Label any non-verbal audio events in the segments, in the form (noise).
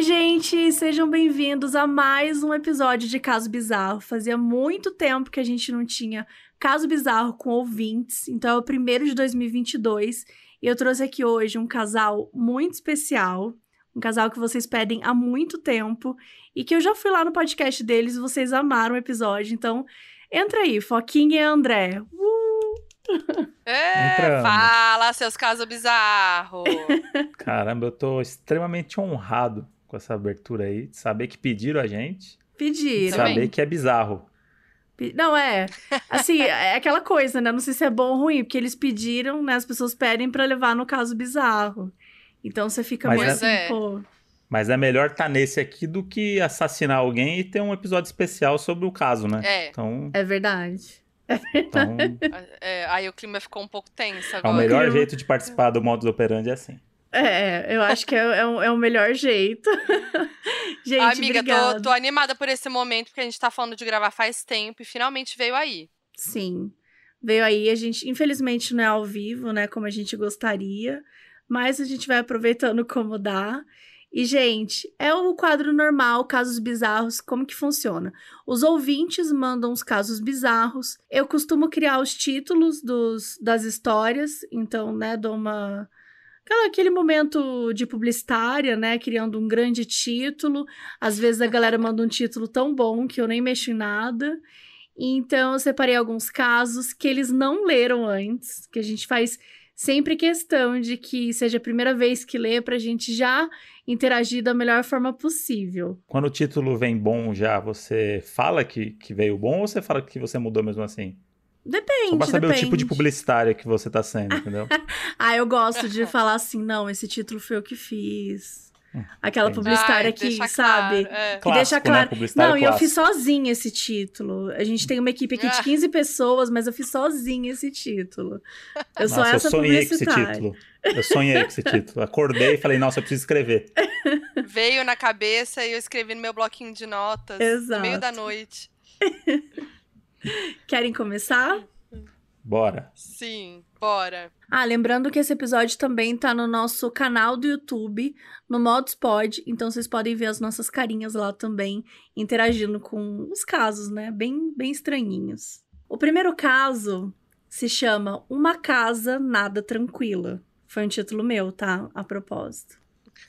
Oi, gente, sejam bem-vindos a mais um episódio de Caso Bizarro. Fazia muito tempo que a gente não tinha Caso Bizarro com ouvintes, então é o primeiro de 2022 e eu trouxe aqui hoje um casal muito especial, um casal que vocês pedem há muito tempo e que eu já fui lá no podcast deles e vocês amaram o episódio, então entra aí, Foquinha e André. Uh! É, fala seus casos bizarros. (laughs) (laughs) Caramba, eu tô extremamente honrado com essa abertura aí, de saber que pediram a gente. Pediram. Saber que é bizarro. Não, é. Assim, é aquela coisa, né? Não sei se é bom ou ruim, porque eles pediram, né? As pessoas pedem para levar no caso bizarro. Então você fica Mas meio é... assim, é. pô. Mas é melhor estar tá nesse aqui do que assassinar alguém e ter um episódio especial sobre o caso, né? É. Então... É verdade. É então... (laughs) é, aí o clima ficou um pouco tenso agora. É o melhor jeito de participar do modus operandi é assim. É, eu acho que é, é, o, é o melhor jeito. (laughs) gente, Amiga, tô, tô, animada por esse momento, porque a gente tá falando de gravar faz tempo e finalmente veio aí. Sim, veio aí. A gente, infelizmente, não é ao vivo, né, como a gente gostaria, mas a gente vai aproveitando como dá. E, gente, é o quadro normal, casos bizarros, como que funciona? Os ouvintes mandam os casos bizarros. Eu costumo criar os títulos dos, das histórias, então, né, dou uma aquele momento de publicitária, né? Criando um grande título. Às vezes a galera manda um título tão bom que eu nem mexo em nada. Então, eu separei alguns casos que eles não leram antes, que a gente faz sempre questão de que seja a primeira vez que lê para a gente já interagir da melhor forma possível. Quando o título vem bom já, você fala que, que veio bom ou você fala que você mudou mesmo assim? Depende, Só pra saber depende. o tipo de publicitária que você tá sendo, entendeu? (laughs) ah, eu gosto de falar assim, não, esse título foi eu que fiz. Hum, Aquela publicitária Ai, que, sabe? Claro, é. Que clássico, deixa claro. Né? Não, e eu fiz sozinha esse título. A gente tem uma equipe aqui de 15 pessoas, mas eu fiz sozinha esse título. Eu sou nossa, essa eu sonhei com esse título. Eu sonhei com esse título. Acordei e falei, nossa, eu preciso escrever. (laughs) Veio na cabeça e eu escrevi no meu bloquinho de notas. Exato. No meio da noite. (laughs) (laughs) Querem começar? Bora. Sim, bora. Ah, lembrando que esse episódio também tá no nosso canal do YouTube, no Modos Pod, então vocês podem ver as nossas carinhas lá também, interagindo com os casos, né? Bem, bem estranhinhos. O primeiro caso se chama Uma Casa Nada Tranquila. Foi um título meu, tá? A propósito.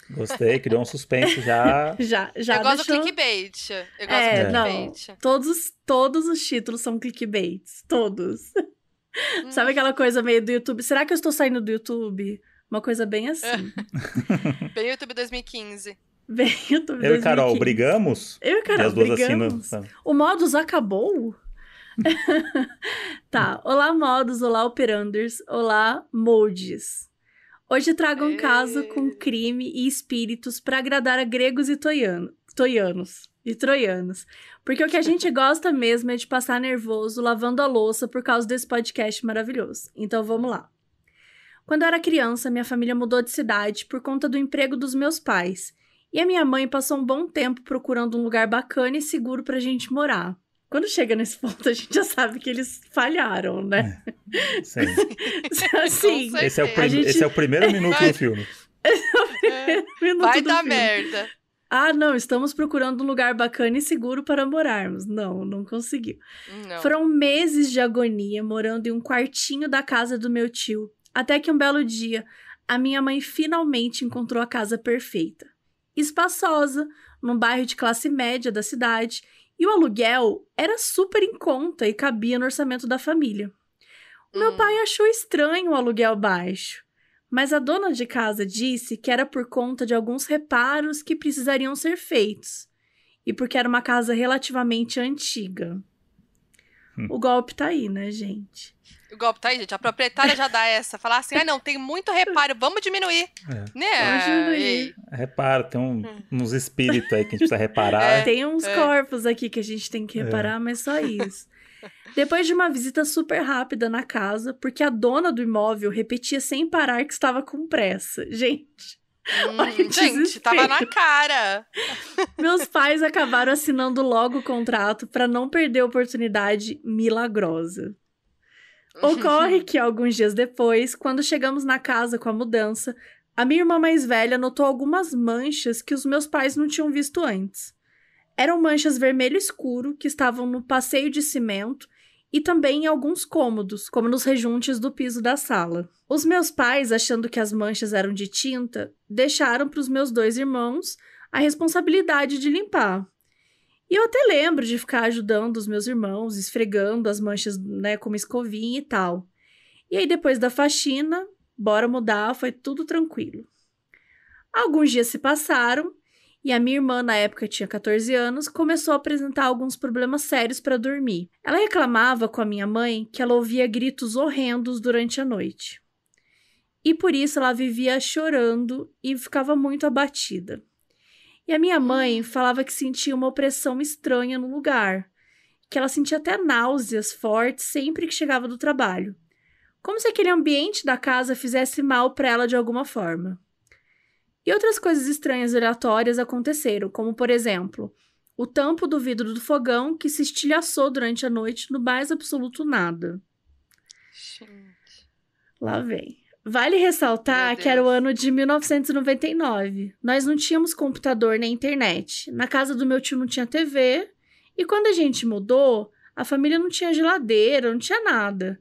Gostei, criou um suspense já. (laughs) já, já Eu gosto deixou... do clickbait. Eu gosto é, do clickbait. Não, todos, todos os títulos são clickbaits. Todos. Hum. Sabe aquela coisa meio do YouTube? Será que eu estou saindo do YouTube? Uma coisa bem assim. (laughs) bem YouTube 2015. Bem YouTube 2015. Eu e Carol brigamos? Eu e Carol brigamos? Assinam... O Modus acabou? (laughs) tá. Olá, Modus. Olá, Operanders. Olá, Modes. Hoje trago um caso com crime e espíritos para agradar a gregos e toiano, toianos e troianos. Porque o que a gente (laughs) gosta mesmo é de passar nervoso lavando a louça por causa desse podcast maravilhoso. Então vamos lá. Quando eu era criança, minha família mudou de cidade por conta do emprego dos meus pais. E a minha mãe passou um bom tempo procurando um lugar bacana e seguro pra gente morar. Quando chega nesse ponto, a gente já sabe que eles falharam, né? É, sim. (laughs) assim, esse, é o gente... esse é o primeiro (laughs) minuto do filme. É, vai dar merda. Ah, não, estamos procurando um lugar bacana e seguro para morarmos. Não, não conseguiu. Não. Foram meses de agonia morando em um quartinho da casa do meu tio, até que um belo dia a minha mãe finalmente encontrou a casa perfeita. Espaçosa, num bairro de classe média da cidade, e o aluguel era super em conta e cabia no orçamento da família. O meu hum. pai achou estranho o aluguel baixo mas a dona de casa disse que era por conta de alguns reparos que precisariam ser feitos e porque era uma casa relativamente antiga. Hum. O golpe tá aí, né, gente? O golpe tá aí, gente. A proprietária já dá essa. Falar assim, ah, não, tem muito reparo, vamos diminuir. É. Né? Vamos diminuir. Repara, tem um, hum. uns espíritos aí que a gente precisa reparar. É, tem uns é. corpos aqui que a gente tem que reparar, é. mas só isso. Depois de uma visita super rápida na casa, porque a dona do imóvel repetia sem parar que estava com pressa. Gente. Hum, gente, tava na cara. Meus pais acabaram assinando logo o contrato para não perder a oportunidade milagrosa. Ocorre (laughs) que alguns dias depois, quando chegamos na casa com a mudança, A minha irmã mais velha notou algumas manchas que os meus pais não tinham visto antes. Eram manchas vermelho escuro que estavam no passeio de cimento e também em alguns cômodos, como nos rejuntes do piso da sala. Os meus pais, achando que as manchas eram de tinta, deixaram para os meus dois irmãos a responsabilidade de limpar. E eu até lembro de ficar ajudando os meus irmãos, esfregando as manchas, né, com uma escovinha e tal. E aí, depois da faxina, bora mudar, foi tudo tranquilo. Alguns dias se passaram e a minha irmã, na época tinha 14 anos, começou a apresentar alguns problemas sérios para dormir. Ela reclamava com a minha mãe que ela ouvia gritos horrendos durante a noite. E por isso ela vivia chorando e ficava muito abatida. E a minha mãe falava que sentia uma opressão estranha no lugar, que ela sentia até náuseas fortes sempre que chegava do trabalho, como se aquele ambiente da casa fizesse mal para ela de alguma forma. E outras coisas estranhas e aleatórias aconteceram, como por exemplo, o tampo do vidro do fogão que se estilhaçou durante a noite no mais absoluto nada. Gente. Lá vem. Vale ressaltar que era o ano de 1999. Nós não tínhamos computador nem internet. Na casa do meu tio não tinha TV. E quando a gente mudou, a família não tinha geladeira, não tinha nada.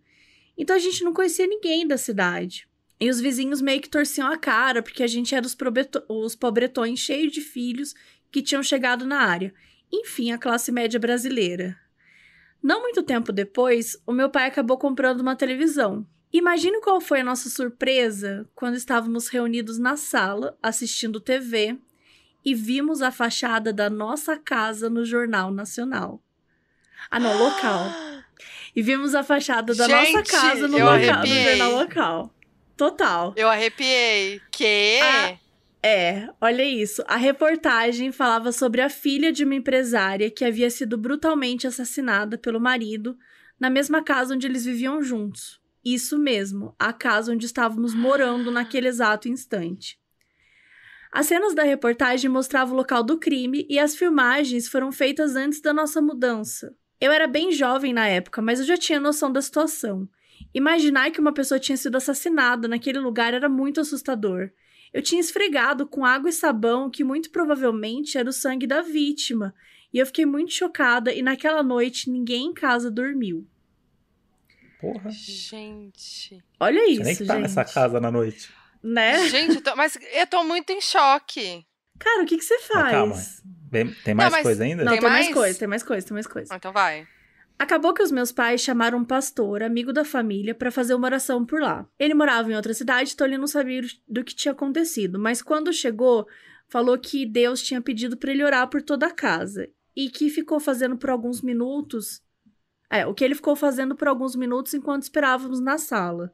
Então a gente não conhecia ninguém da cidade. E os vizinhos meio que torciam a cara, porque a gente era os, os pobretões cheios de filhos que tinham chegado na área. Enfim, a classe média brasileira. Não muito tempo depois, o meu pai acabou comprando uma televisão. Imagine qual foi a nossa surpresa quando estávamos reunidos na sala assistindo TV e vimos a fachada da nossa casa no Jornal Nacional. Ah, não, local. (gasps) E vimos a fachada da Gente, nossa casa no, local, no jornal local. Total. Eu arrepiei. Que? Ah, é, olha isso. A reportagem falava sobre a filha de uma empresária que havia sido brutalmente assassinada pelo marido na mesma casa onde eles viviam juntos. Isso mesmo, a casa onde estávamos morando naquele exato instante. As cenas da reportagem mostravam o local do crime e as filmagens foram feitas antes da nossa mudança. Eu era bem jovem na época, mas eu já tinha noção da situação. Imaginar que uma pessoa tinha sido assassinada naquele lugar era muito assustador. Eu tinha esfregado com água e sabão que muito provavelmente era o sangue da vítima, e eu fiquei muito chocada e naquela noite ninguém em casa dormiu. Porra. Gente. Olha isso, Você nem que tá gente. nessa casa na noite. Né? Gente, eu tô- mas eu tô muito em choque. Cara, o que que você Mas faz? calma. Bem- Tem mais mas- coisa ainda? Não, Tem tem mais mais? coisa, tem mais coisa, tem mais coisa. Ah, Então vai. Acabou que os meus pais chamaram um pastor, amigo da família, para fazer uma oração por lá. Ele morava em outra cidade, então ele não sabia do que tinha acontecido, mas quando chegou, falou que Deus tinha pedido para ele orar por toda a casa e que ficou fazendo por alguns minutos. É, o que ele ficou fazendo por alguns minutos enquanto esperávamos na sala.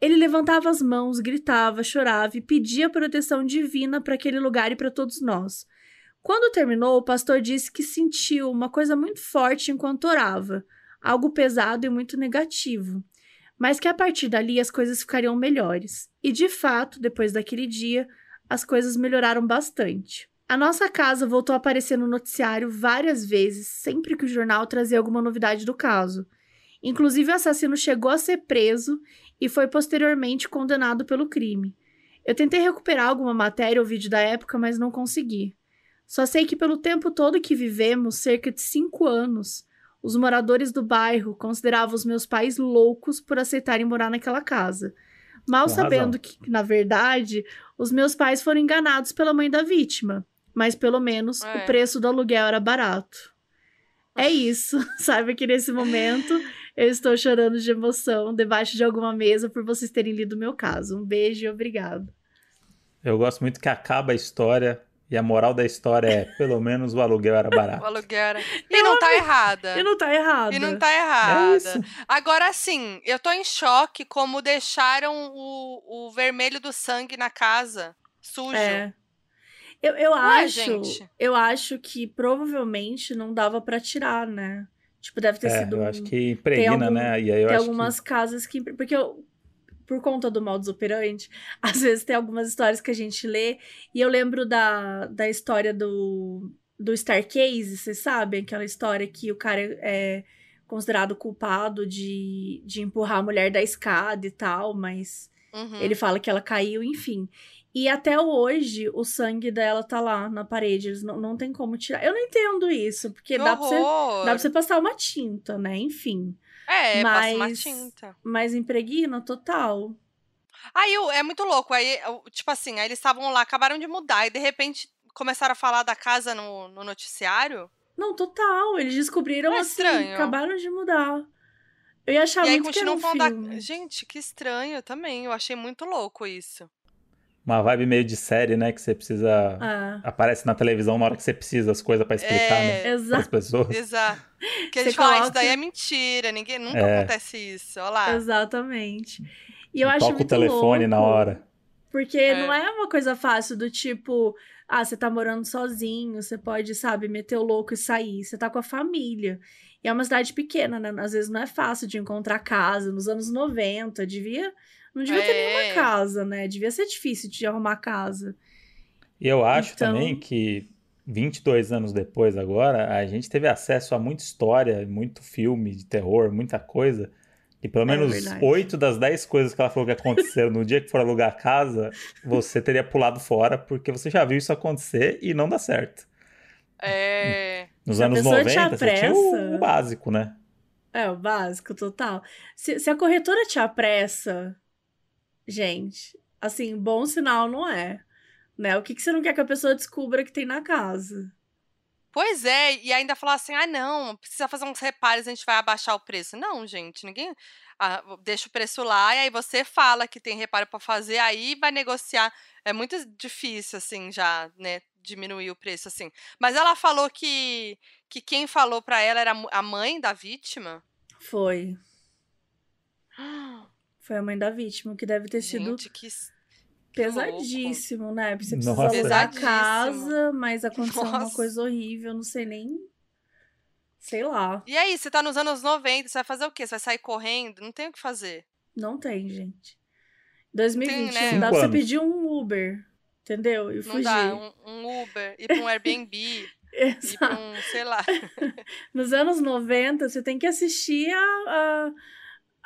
Ele levantava as mãos, gritava, chorava e pedia proteção divina para aquele lugar e para todos nós. Quando terminou, o pastor disse que sentiu uma coisa muito forte enquanto orava, algo pesado e muito negativo, mas que a partir dali as coisas ficariam melhores. E de fato, depois daquele dia, as coisas melhoraram bastante. A nossa casa voltou a aparecer no noticiário várias vezes, sempre que o jornal trazia alguma novidade do caso. Inclusive, o assassino chegou a ser preso e foi posteriormente condenado pelo crime. Eu tentei recuperar alguma matéria ou vídeo da época, mas não consegui. Só sei que pelo tempo todo que vivemos, cerca de cinco anos, os moradores do bairro consideravam os meus pais loucos por aceitarem morar naquela casa. Mal Com sabendo razão. que, na verdade, os meus pais foram enganados pela mãe da vítima. Mas pelo menos É. o preço do aluguel era barato. É isso. (laughs) Saiba que nesse momento eu estou chorando de emoção debaixo de alguma mesa por vocês terem lido o meu caso. Um beijo e obrigado. Eu gosto muito que acaba a história e a moral da história é, pelo menos o aluguel era (laughs) O barato. aluguel era... E não tá errada. E não tá errado. E não tá É errada. isso. Agora sim, eu tô em choque como deixaram o, o vermelho do sangue na casa sujo. É. Eu, eu Ué, acho. gente. Eu acho que provavelmente não dava pra tirar, né? Tipo, deve ter É, sido. eu um- acho que impregna, algum- né? E aí eu tem acho algumas casas que. Porque eu. Por conta do modus operandi, (laughs) às vezes tem algumas histórias que a gente lê. E eu lembro da, da história do, do Starcase, vocês sabem? Aquela história que o cara é considerado culpado de, de empurrar a mulher da escada e tal, mas Uhum. ele fala que ela caiu, enfim. E até hoje, o sangue dela tá lá na parede. Eles não, não tem como tirar. Eu não entendo isso, porque Que dá pra, você, dá pra você passar uma tinta, né? Enfim. É, passa uma Mas- tinta. Mas impregna total. Aí é muito louco. Aí, tipo assim, aí eles estavam lá, acabaram de mudar, e de repente começaram a falar da casa no, no noticiário. Não, total. Eles descobriram é assim, estranho? acabaram de mudar. Eu ia achar e aí muito que era um filme. da. Gente, que estranho também. Eu achei muito louco isso. Uma vibe meio de série, né? Que você precisa. Ah, Aparece na televisão na hora que você precisa as coisas pra explicar, É, né? Para as exato. pessoas. Exato. Que a gente fala, "Ah, isso coloca- daí é mentira, ninguém nunca É. acontece isso. Olha lá. Exatamente. E eu acho Toca o muito telefone na louco, hora. Porque É. não é uma coisa fácil do tipo, ah, você tá morando sozinho, você pode, sabe, meter o louco e sair. Você tá com a família. E é uma cidade pequena, né? Às vezes não é fácil de encontrar casa. Nos anos 90, devia. Não devia ter É. nenhuma casa, né? Devia ser difícil de arrumar casa. E eu acho Então- também que 22 anos depois agora, a gente teve acesso a muita história, muito filme de terror, muita coisa. E pelo É menos verdade. 8 das 10 coisas que ela falou que aconteceram no dia que for alugar a casa, você teria pulado fora, porque você já viu isso acontecer e não dá certo. É. Nos Se a anos pessoa te 90, você tinha o, apressa- o básico, né? É, o básico, total. Se, se a corretora te apressa, gente, assim, bom sinal não é. Né? O que, que você não quer que a pessoa descubra que tem na casa? Pois é, e ainda falar assim: ah, não, precisa fazer uns reparos, a gente vai abaixar o preço. Não, gente, ninguém. ah, deixa o preço lá, e aí você fala que tem reparo pra fazer, aí vai negociar. É muito difícil, assim, já, né? Diminuir o preço, assim. Mas ela falou que, que quem falou pra ela era a mãe da vítima. Foi. (gasps) Foi a mãe da vítima, que deve ter sido Gente, que. que louco. pesadíssimo, né? Porque você precisa Nossa. alugar a Pesadíssimo. casa, mas aconteceu uma Nossa. coisa horrível, não sei nem. Sei lá. E aí, você tá nos anos 90, você vai fazer o quê? Você vai sair correndo? Não tem o que fazer. Não tem, gente. 2021, né? dá pra você pedir um Uber, entendeu? E Não fugir. dá um, um Uber, ir pra um Airbnb, (laughs) ir Exato. pra um, sei lá. Nos anos 90, você tem que assistir a, a,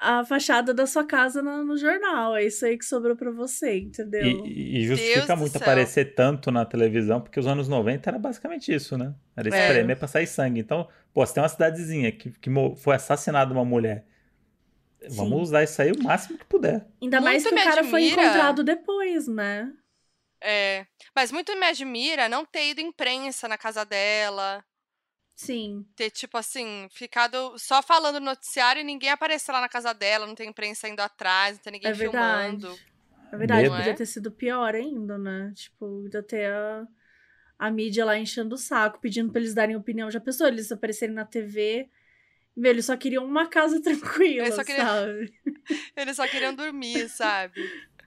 a fachada da sua casa no, no jornal. É isso aí que sobrou pra você, entendeu? E, e Deus justifica do muito aparecer tanto na televisão, porque os anos 90 era basicamente isso, né? Era É. espremer pra sair sangue. Então, pô, você tem uma cidadezinha que, que foi assassinada uma mulher. Sim. Vamos usar isso aí o máximo que puder. Ainda mais Muito que o cara foi admira. encontrado depois, né? É, mas muito me admira não ter ido imprensa na casa dela, Sim, ter, tipo assim, ficado só falando no noticiário e ninguém aparecer lá na casa dela, não tem imprensa indo atrás, não tem ninguém É filmando. é verdade. Medo. Podia É? ter sido pior ainda, né? Tipo, podia ter a, a mídia lá enchendo o saco, pedindo pra eles darem opinião. Já pensou eles aparecerem na TV? Meu, eles só queriam uma casa (laughs) tranquila, Eles só queriam- sabe? (laughs) Eles só queriam dormir, sabe?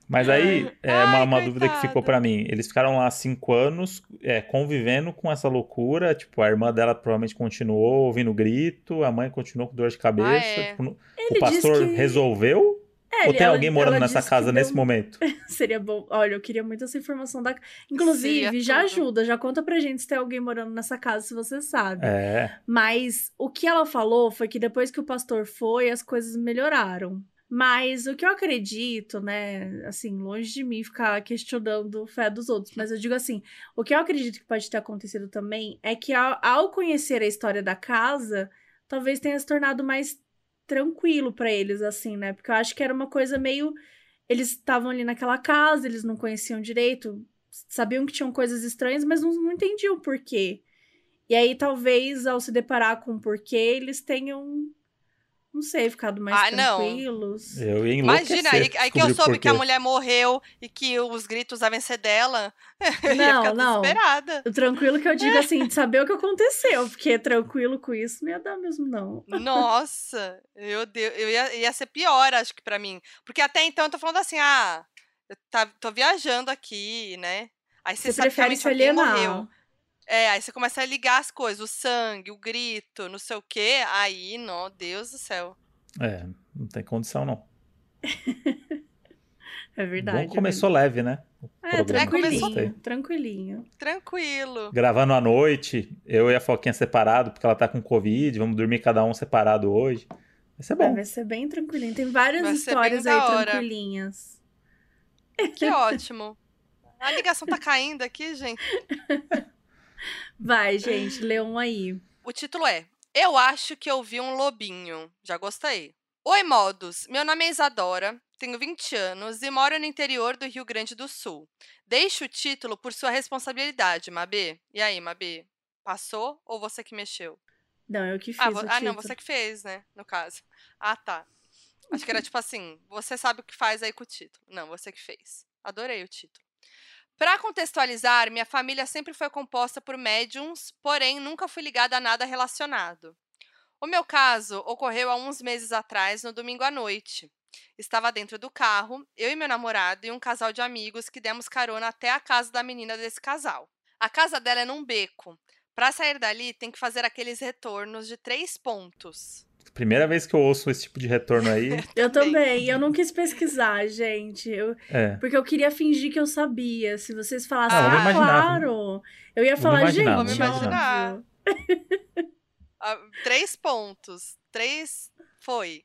Mas aí, é uma, Ai, uma dúvida que ficou pra mim. Eles ficaram lá cinco anos é, convivendo com essa loucura. Tipo, a irmã dela provavelmente continuou ouvindo grito, a mãe continuou com dor de cabeça. Ah, é. tipo, o pastor que... resolveu? É, ou tem ela- alguém morando nessa casa deu- nesse momento? (laughs) Seria bom. Olha, eu queria muito essa informação da. Inclusive, Seria já tudo. ajuda, já conta pra gente se tem alguém morando nessa casa, se você sabe. É. Mas o que ela falou foi que depois que o pastor foi, as coisas melhoraram. Mas o que eu acredito, né, assim, longe de mim ficar questionando fé dos outros, mas eu digo assim, o que eu acredito que pode ter acontecido também é que ao, ao conhecer a história da casa, talvez tenha se tornado mais tranquilo pra eles, assim, né? Porque eu acho que era uma coisa meio. Eles estavam ali naquela casa, eles não conheciam direito, sabiam que tinham coisas estranhas, mas não, não entendiam o porquê. E aí, talvez, ao se deparar com o porquê, eles tenham, não sei, ficado mais Ah, não. tranquilos. Eu ia. Imagina, aí, aí que eu soube que a mulher morreu e que os gritos devem ser dela. (laughs) eu ia Não, ficar não. desesperada. Tranquilo que eu digo assim, de saber o que aconteceu, (laughs) porque tranquilo com isso não ia dar mesmo, não. Nossa, eu, deu- eu ia, ia ser pior, acho que pra mim. Porque até então eu tô falando assim, ah, eu tá, tô viajando aqui, né? Aí você, Você sabe que prefere se alienar. morreu. É, aí você começa a ligar as coisas, o sangue, o grito, não sei o quê. Aí, não, Deus do céu. É, não tem condição não. (laughs) É verdade. Bom, começou leve, né? O É, programa começou- que a gente tranquilinho, tranquilinho. Tranquilo. Gravando à noite, eu e a Foquinha separado, porque ela tá com Covid, vamos dormir cada um separado hoje. Vai ser É, bom. vai ser bem tranquilinho. Tem várias Vai histórias aí tranquilinhas. Que ótimo. (laughs) A ligação tá caindo aqui, gente. (laughs) Vai, gente, lê um aí. O título é Eu acho que eu vi um lobinho. Já gostei. Oi, modos. Meu nome é Isadora, tenho 20 anos e moro no interior do Rio Grande do Sul. Deixo o título por sua responsabilidade, Mabê. E aí, Mabê? Passou ou você que mexeu? Não, eu que fiz Ah, vo- título. ah, não, você que fez, né? No caso. Ah, tá. Acho que era tipo assim: você sabe o que faz aí com o título. Não, você que fez. Adorei o título. Para contextualizar, minha família sempre foi composta por médiums, porém nunca fui ligada a nada relacionado. O meu caso ocorreu há uns meses atrás, no domingo à noite. Estava dentro do carro, eu e meu namorado e um casal de amigos que demos carona até a casa da menina desse casal. A casa dela é num beco. Para sair dali, tem que fazer aqueles retornos de três pontos. Primeira vez que eu ouço esse tipo de retorno aí. (laughs) Eu Também. Eu não quis pesquisar, gente. Eu, é. porque eu queria fingir que eu sabia. Se vocês falassem, Ah, ah, claro. Eu ia vamos falar, imaginar, gente, vamos imaginar. Ah, três pontos. Três. Foi.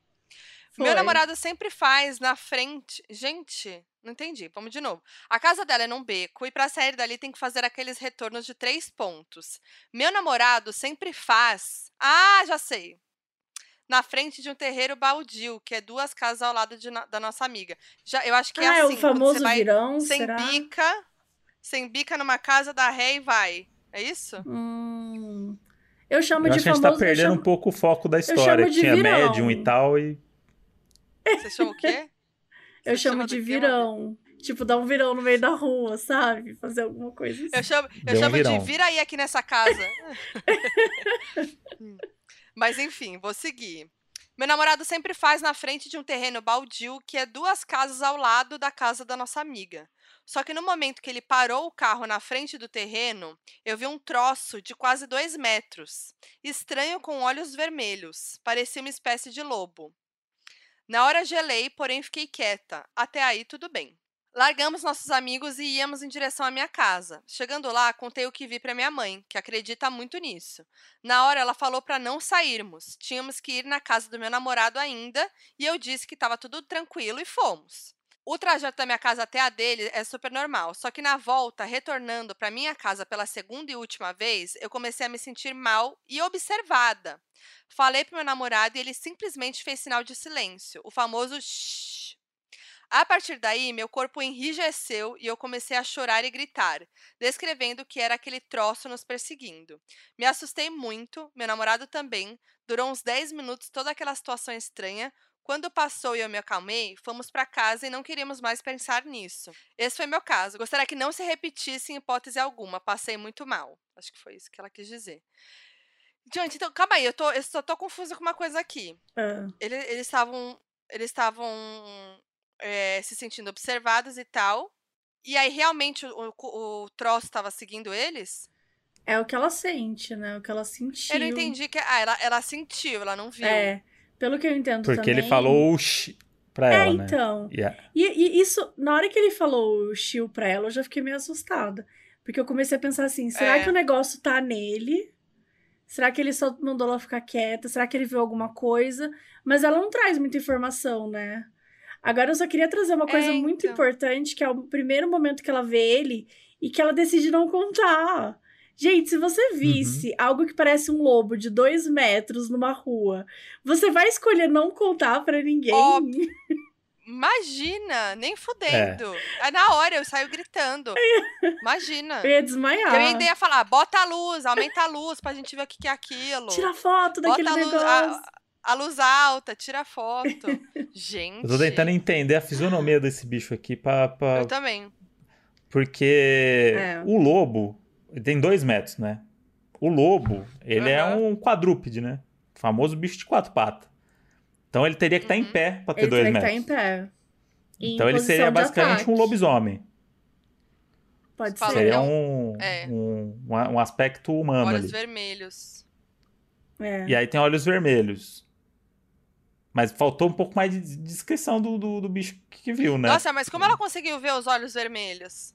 Foi. Meu namorado sempre faz na frente. Gente, não entendi. Vamos de novo. A casa dela é num beco e para sair dali tem que fazer aqueles retornos de três pontos. Meu namorado sempre faz. Ah, já sei. Na frente de um terreiro baldio, que é duas casas ao lado de da nossa amiga. Já, eu acho que é ah, é assim. o quando famoso você vai virão, sem será? bica, sem bica numa casa da ré e vai. É isso? Hum, eu chamo Eu de acho que a gente famoso... tá perdendo chamo- um pouco o foco da chamo história. de Tinha virão. médium e tal, e Você chama o quê? (laughs) Eu chamo de do quê, virão. Tipo, dar um virão no meio da rua, sabe? Fazer alguma coisa assim. Eu chamo, eu Deu um chamo virão. de vira aí aqui nessa casa. (laughs) (laughs) Mas enfim, vou seguir. Meu namorado sempre faz na frente de um terreno baldio que é duas casas ao lado da casa da nossa amiga. Só que no momento que ele parou o carro na frente do terreno, eu vi um troço de quase dois metros, estranho com olhos vermelhos, parecia uma espécie de lobo. Na hora gelei, porém fiquei quieta. Até aí tudo bem. Largamos nossos amigos e íamos em direção à minha casa. Chegando lá, contei o que vi para minha mãe, que acredita muito nisso. Na hora, ela falou para não sairmos. Tínhamos que ir na casa do meu namorado ainda, e eu disse que estava tudo tranquilo e fomos. O trajeto da minha casa até a dele é super normal, só que na volta, retornando para minha casa pela segunda e última vez, eu comecei a me sentir mal e observada. Falei pro meu namorado e ele simplesmente fez sinal de silêncio, o famoso shh. A partir daí, meu corpo enrijeceu e eu comecei a chorar e gritar, descrevendo que era aquele troço nos perseguindo. Me assustei muito, meu namorado também. Durou uns 10 minutos toda aquela situação estranha. Quando passou e eu me acalmei, fomos para casa e não queríamos mais pensar nisso. Esse foi meu caso. Gostaria que não se repetisse em hipótese alguma. Passei muito mal. Acho que foi isso que ela quis dizer. Gente, então, calma aí, eu, tô, eu só tô confusa com uma coisa aqui. Ele- eles estavam eles estavam é, se sentindo observados e tal. E aí, realmente, o, o, o troço estava seguindo eles? é o que ela sente, né? O que ela sentiu. Eu não entendi que. Ah, ela, ela sentiu, ela não viu. É, pelo que eu entendo porque também... ele falou o shh pra É, ela, né? então. E a- E, e isso, na hora que ele falou o chill pra ela, eu já fiquei meio assustada. Porque eu comecei a pensar assim, será É. que o negócio tá nele? Será que ele só mandou ela ficar quieta? Será que ele viu alguma coisa? Mas ela não traz muita informação, né? Agora eu só queria trazer uma coisa É, muito então. importante, que é o primeiro momento que ela vê ele e que ela decide não contar. Gente, se você visse algo que parece um lobo de dois metros numa rua, você vai escolher não contar pra ninguém? (laughs) Imagina, nem fudendo. Aí, Na hora eu saio gritando. (laughs) Imagina. Eu ia desmaiar. Eu ainda ia falar, bota a luz, aumenta a luz pra gente ver o que, que é aquilo. Tira foto daquele bota a luz, negócio. a, a luz alta, tira foto. Gente. Eu tô tentando entender a fisionomia desse bicho aqui pra. pra- Eu também. Porque É. o lobo ele tem dois metros, né? O lobo, ele é Aham. um quadrúpede, né? O famoso bicho de quatro patas. Então ele teria que estar em Uhum. pé pra ter Ele dois teria que metros. estar em pé. Em Então ele posição seria basicamente ataque. um lobisomem. Pode ser. Seria um, é. um, um aspecto humano Olhos ali. vermelhos. É. E aí tem olhos vermelhos. Mas faltou um pouco mais de descrição do, do, do bicho que viu, né? Nossa, mas como ela conseguiu ver os olhos vermelhos?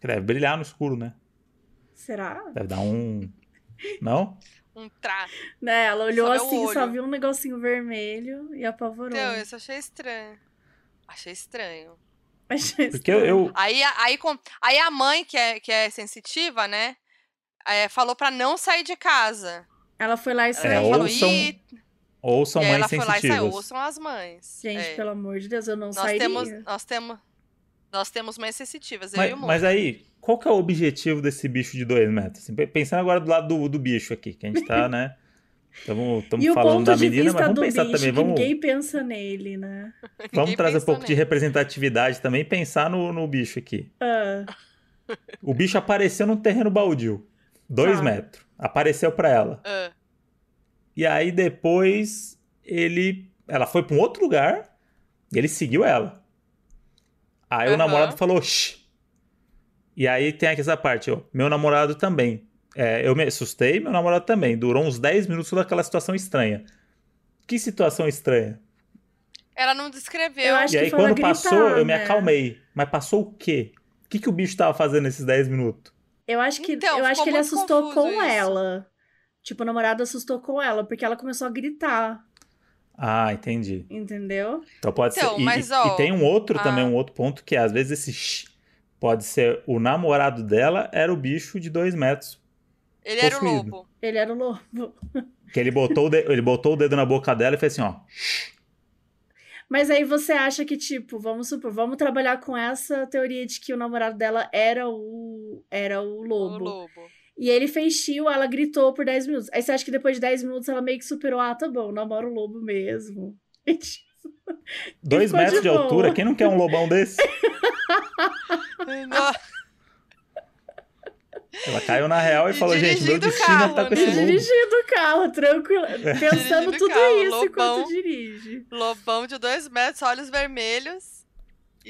Que deve brilhar no escuro, né? Será? Deve dar um. Não? Um tra. Né, ela olhou Só vê o assim, só viu um negocinho vermelho e apavorou. Então, isso eu achei estranho. Achei estranho. Achei Porque eu, eu- Aí, a- aí, com- aí a mãe, que é, que é sensitiva, né? é, falou pra não sair de casa. Ela foi lá e É, saiu. Ela ou falou, são ou são e mães ela foi lá e saiu. sensitivas. Ouçam as mães. Gente, É. pelo amor de Deus, eu não nós sairia. temos, nós temos, nós temos mães sensitivas, eu e Mas, o Mo. mas aí, qual que é o objetivo desse bicho de dois metros? Assim, pe- pensando agora do lado do, do bicho aqui, que a gente tá, né? Estamos falando da de menina, mas vamos pensar bicho, também. Vamos, ninguém pensa nele, né? (laughs) vamos trazer um pouco de nele. representatividade também e pensar no, no bicho aqui. Ah, O bicho apareceu num terreno baldio. Dois Tá. metros. Apareceu pra ela. Ah, E aí depois ele. Ela foi pra um outro lugar e ele seguiu ela. Aí o Aham. namorado falou, Shh. E aí tem aqui essa parte, ó. Meu namorado também. É, eu me assustei, meu namorado também. Durou uns 10 minutos daquela situação estranha. Que situação estranha? ela não descreveu. Eu acho e que aí quando passou, gritar, eu me acalmei. Mas passou o quê? O que, que o bicho tava fazendo nesses 10 minutos? eu acho que, Então, eu acho que ele assustou com isso. ela. Tipo, o namorado assustou com ela, porque ela começou a gritar, Ah, entendi. entendeu? Então pode Então, ser. E, mas, e- ó, e tem um outro também, um outro ponto que é, às vezes esse shh pode ser o namorado dela era o bicho de dois metros. Ele era o possuído. lobo. Ele era o lobo. (laughs) Que ele botou, o de- ele botou o dedo na boca dela e fez assim, ó. Mas aí você acha que, tipo, vamos supor, vamos trabalhar com essa teoria de que o namorado dela era o, era o O lobo. E ele fez chill, ela gritou por 10 minutos. Aí você acha que depois de 10 minutos ela meio que superou, ah, tá bom, namoro o lobo mesmo. (laughs) Tipo, Dois metros de de, altura, quem não quer um lobão desse? (laughs) Ela caiu na real e, E falou, gente, meu destino é carro, estar com né? esse lobo. Dirigindo o carro, tranquilo. (laughs) Pensando tudo carro, isso lobão. enquanto dirige. Lobão de dois metros, olhos vermelhos.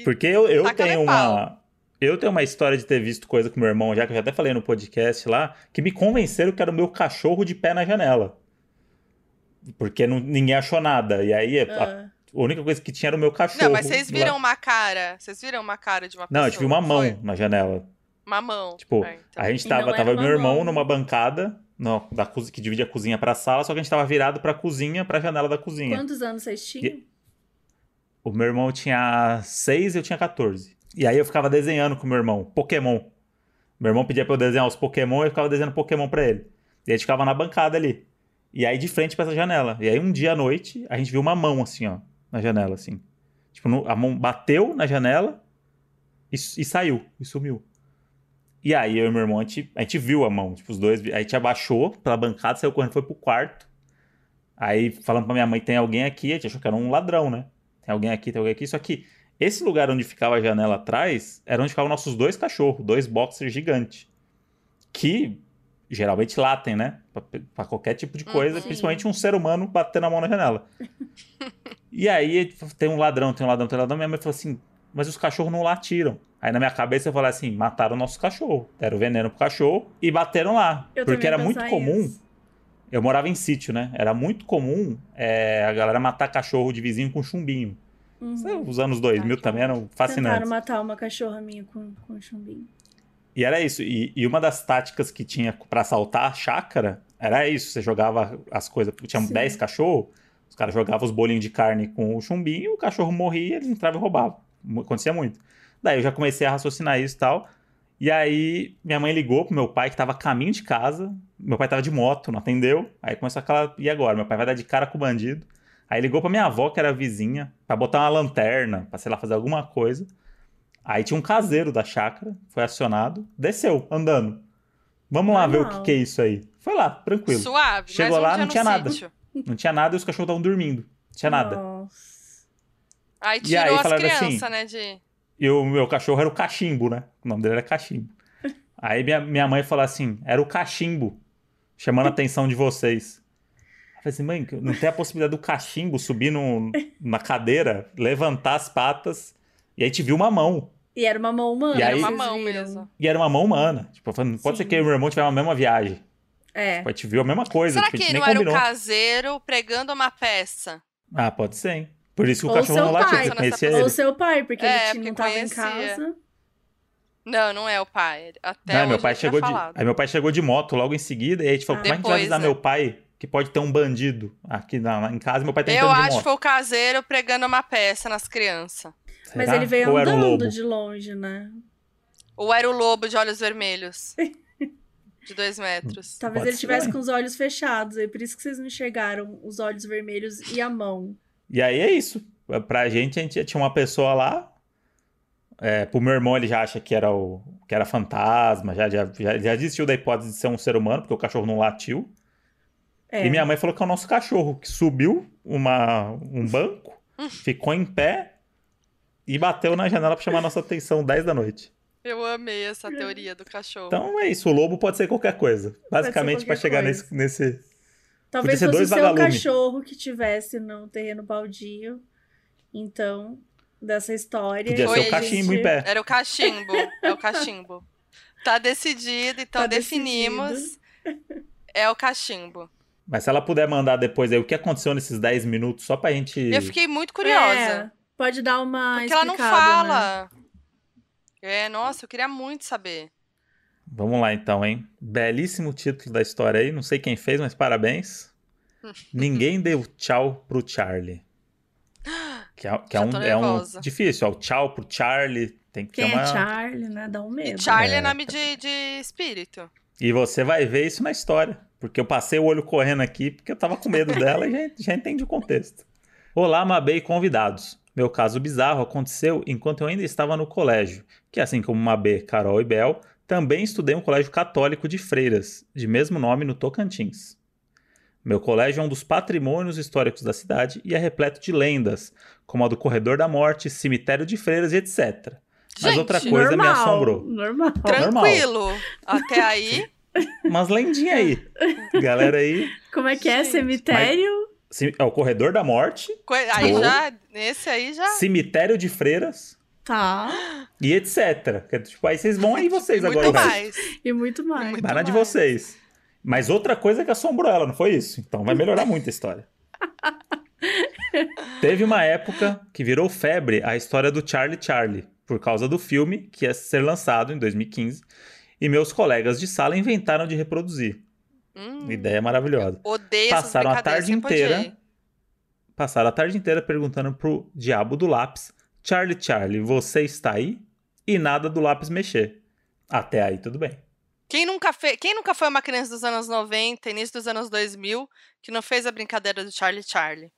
Porque eu, eu tenho pau. uma. Eu tenho uma história de ter visto coisa com meu irmão, já que eu já até falei no podcast lá, que me convenceram que era o meu cachorro de pé na janela. Porque não- ninguém achou nada. E aí a, Ah. a única coisa que tinha era o meu cachorro. Não, mas vocês lá. viram uma cara. Vocês viram uma cara de uma pessoa? Não, eu tive uma mão Foi? na janela. Uma mão. Tipo, É, então. a gente E tava, era tava meu irmão mão. numa bancada, não, da que divide a cozinha pra sala, só que a gente tava virado pra cozinha, pra janela da cozinha. Quantos anos vocês tinham? O meu irmão tinha 6 e eu tinha 14. E aí eu ficava desenhando com meu irmão, Pokémon. Meu irmão pedia pra eu desenhar os Pokémon e eu ficava desenhando Pokémon pra ele. E a gente ficava na bancada ali. E aí de frente pra essa janela. E aí um dia à noite, a gente viu uma mão assim, ó, na janela, assim. Tipo, no- a mão bateu na janela e, e saiu, e sumiu. E aí eu e meu irmão, a gente, a gente viu a mão, tipo, os dois. Aí a gente abaixou pela bancada, saiu correndo, foi pro quarto. Aí falando pra minha mãe, tem alguém aqui, a gente achou que era um ladrão, né? Tem alguém aqui, tem alguém aqui. Só que esse lugar onde ficava a janela atrás era onde ficavam nossos dois cachorros, dois boxers gigantes. Que geralmente latem, né? Pra, pra qualquer tipo de coisa, Uhum. principalmente um ser humano batendo a mão na janela. (laughs) e aí tem um ladrão, tem um ladrão, tem um ladrão. Minha mãe falou assim: mas os cachorros não latiram. Aí na minha cabeça eu falei assim: mataram o nosso cachorro. Deram veneno pro cachorro e bateram lá. Eu porque era muito comum. isso. Eu morava em sítio, né? Era muito comum é, a galera matar cachorro de vizinho com chumbinho. Uhum. Os anos 2000 Ah, que também eram fascinantes. Tentaram matar uma cachorra minha com, com chumbinho. E era isso. E, e uma das táticas que tinha pra assaltar a chácara era isso. Você jogava as coisas. Tinha Sim. 10 cachorros, os caras jogavam os bolinhos de carne com o chumbinho, o cachorro morria, eles entravam e roubavam. Acontecia muito. Daí eu já comecei a raciocinar isso e tal. E aí minha mãe ligou pro meu pai que tava a caminho de casa. Meu pai tava de moto, não atendeu. Aí começou aquela. E agora? Meu pai vai dar de cara com o bandido. Aí ligou pra minha avó, que era vizinha, pra botar uma lanterna, pra sei lá, fazer alguma coisa. Aí tinha um caseiro da chácara, foi acionado, desceu, andando. Vamos lá ver o que, que é isso aí. Foi lá, tranquilo. Suave. Chegou um lá, não tinha nada. sítio. Não tinha nada e os cachorros estavam dormindo. Não tinha nada. Nossa. Aí E tirou aí as falaram assim, crianças, né? De... E o meu cachorro era o cachimbo, né? O nome dele era cachimbo. (laughs) Aí minha, minha mãe falou assim: era o cachimbo, chamando a (laughs) atenção de vocês. Eu falei assim, mãe, não tem a possibilidade do cachimbo subir no, na cadeira, levantar as patas, e aí te viu uma mão. E era uma mão humana. E aí- Era uma mão mesmo. E era uma mão humana. Tipo, não pode Sim. ser que eu e meu irmão tivemos a mesma viagem. É. Tipo, a gente viu a mesma coisa, Será tipo, que nem não era o combinou. caseiro pregando uma peça? Ah, pode ser, hein? Por isso que o Ou cachorro não latiu, pai. porque conhecia Ou ele. seu pai, porque É, ele porque não tava em conhecia. casa. Não, não é o pai. Até Não, meu pai ele chegou de, falado. aí meu pai chegou de moto logo em seguida, e aí a gente falou, Ah. como é que a gente vai avisar é. meu pai que pode ter um bandido aqui na, em casa? Meu pai tem Eu acho que foi o caseiro pregando uma peça nas crianças. Mas ele veio Ou um andando lobo? de longe, né? Ou era o lobo de olhos vermelhos? (laughs) De dois metros. Talvez Pode ele ser tivesse também. com os olhos fechados, aí por isso que vocês não enxergaram os olhos vermelhos e a mão. E aí é isso. Pra gente, a gente tinha uma pessoa lá. É, pro meu irmão, ele já acha que era o que era fantasma, já, já, já, já desistiu da hipótese de ser um ser humano, porque o cachorro não latiu. É. E minha mãe falou que é o nosso cachorro, que subiu uma, um (laughs) banco, ficou em pé e bateu na janela pra chamar a nossa atenção 10 da noite. Eu amei essa teoria do cachorro. Então é isso, o lobo pode ser qualquer coisa. Basicamente, pra qualquer chegar coisa. nesse, nesse. Talvez ser fosse o dois seu vagalume. cachorro que tivesse no terreno baldio. Então, dessa história. Podia ser o cachimbo gente- em pé. Era o cachimbo. É o cachimbo. Tá decidido, então Tá definimos. (laughs) É o cachimbo. Mas se ela puder mandar depois aí o que aconteceu nesses 10 minutos, só pra gente. Eu fiquei muito curiosa. É, pode dar uma. porque ela não explicada, né? fala. É, nossa, eu queria muito saber. Vamos lá então, hein? Belíssimo título da história aí. Não sei quem fez, mas parabéns. (laughs) Ninguém deu tchau pro Charlie. (gasps) Que é, que é um, tô é um difícil, ó. O tchau pro Charlie. Tem que Quem ter uma. é Charlie, né? Dá um medo. E Charlie é, É. nome de, de espírito. E você vai ver isso na história. Porque eu passei o olho correndo aqui, porque eu tava com medo dela e já, já entendi o contexto. Olá, Mabê e convidados. Meu caso bizarro aconteceu enquanto eu ainda estava no colégio, que assim como Mabê, Carol e Bel, também estudei um colégio católico de freiras, de mesmo nome no Tocantins. Meu colégio é um dos patrimônios históricos da cidade e é repleto de lendas, como a do Corredor da Morte, cemitério de freiras e etc. Mas Gente, outra coisa me Normal, assombrou. Normal. Tranquilo. Até aí. Umas lendinhas aí. (laughs) Galera aí. Como é que é? Gente, Cemitério? Sim, É o Corredor da Morte, coi- Aí já. Esse aí já. Cemitério de Freiras Tá. e etc. Que, Tipo, aí vocês vão aí (laughs) vocês Muito agora. vai. mais. E muito mais. muito Para de mais. vocês. Mas outra coisa que assombrou ela, não foi isso? Então vai melhorar muito a história. (laughs) Teve uma época que virou febre a história do Charlie Charlie, por causa do filme que ia ser lançado em 2015, e meus colegas de sala inventaram de reproduzir. Hum, Ideia maravilhosa. odeio essas Passaram a tarde inteira. Passaram a tarde inteira perguntando pro diabo do lápis: Charlie, Charlie, você está aí? E nada do lápis mexer. Até aí, tudo bem. Quem nunca, fe... Quem nunca foi uma criança dos anos 90, início dos anos 2000, que não fez a brincadeira do Charlie Charlie?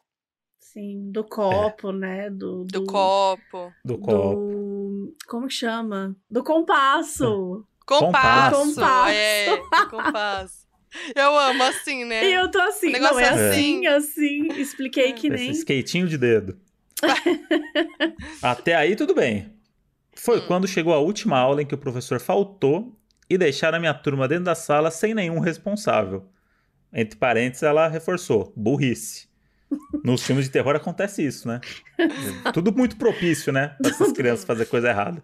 Sim, do copo, né? Do, Do copo. Do copo. do- Como chama? Do compasso. Compasso. Compasso. É, (laughs) compasso. Eu amo assim, né? E eu tô assim, O negócio não é é assim, assim. Expliquei que Esse nem. skatinho de dedo. (laughs) Até aí, tudo bem. Foi Hum. quando chegou a última aula em que o professor faltou e deixaram a minha turma dentro da sala sem nenhum responsável. Entre parênteses, ela reforçou: burrice. Nos filmes de terror acontece isso, né? (laughs) Tudo muito propício, né? Para essas crianças fazer coisa errada.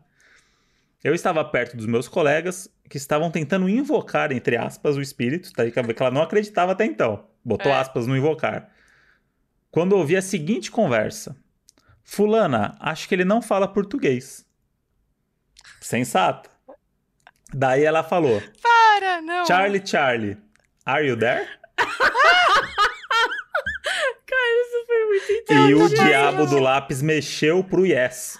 Eu estava perto dos meus colegas que estavam tentando invocar, entre aspas, o espírito, tá? que ela não acreditava até então. Botou É. aspas no invocar. Quando ouvi a seguinte conversa: Fulana, acho que ele não fala português. Sensata. Daí ela falou: Para, não. Charlie, Charlie, are you there? (laughs) Isso foi muito E o inteligente. diabo do lápis mexeu pro yes.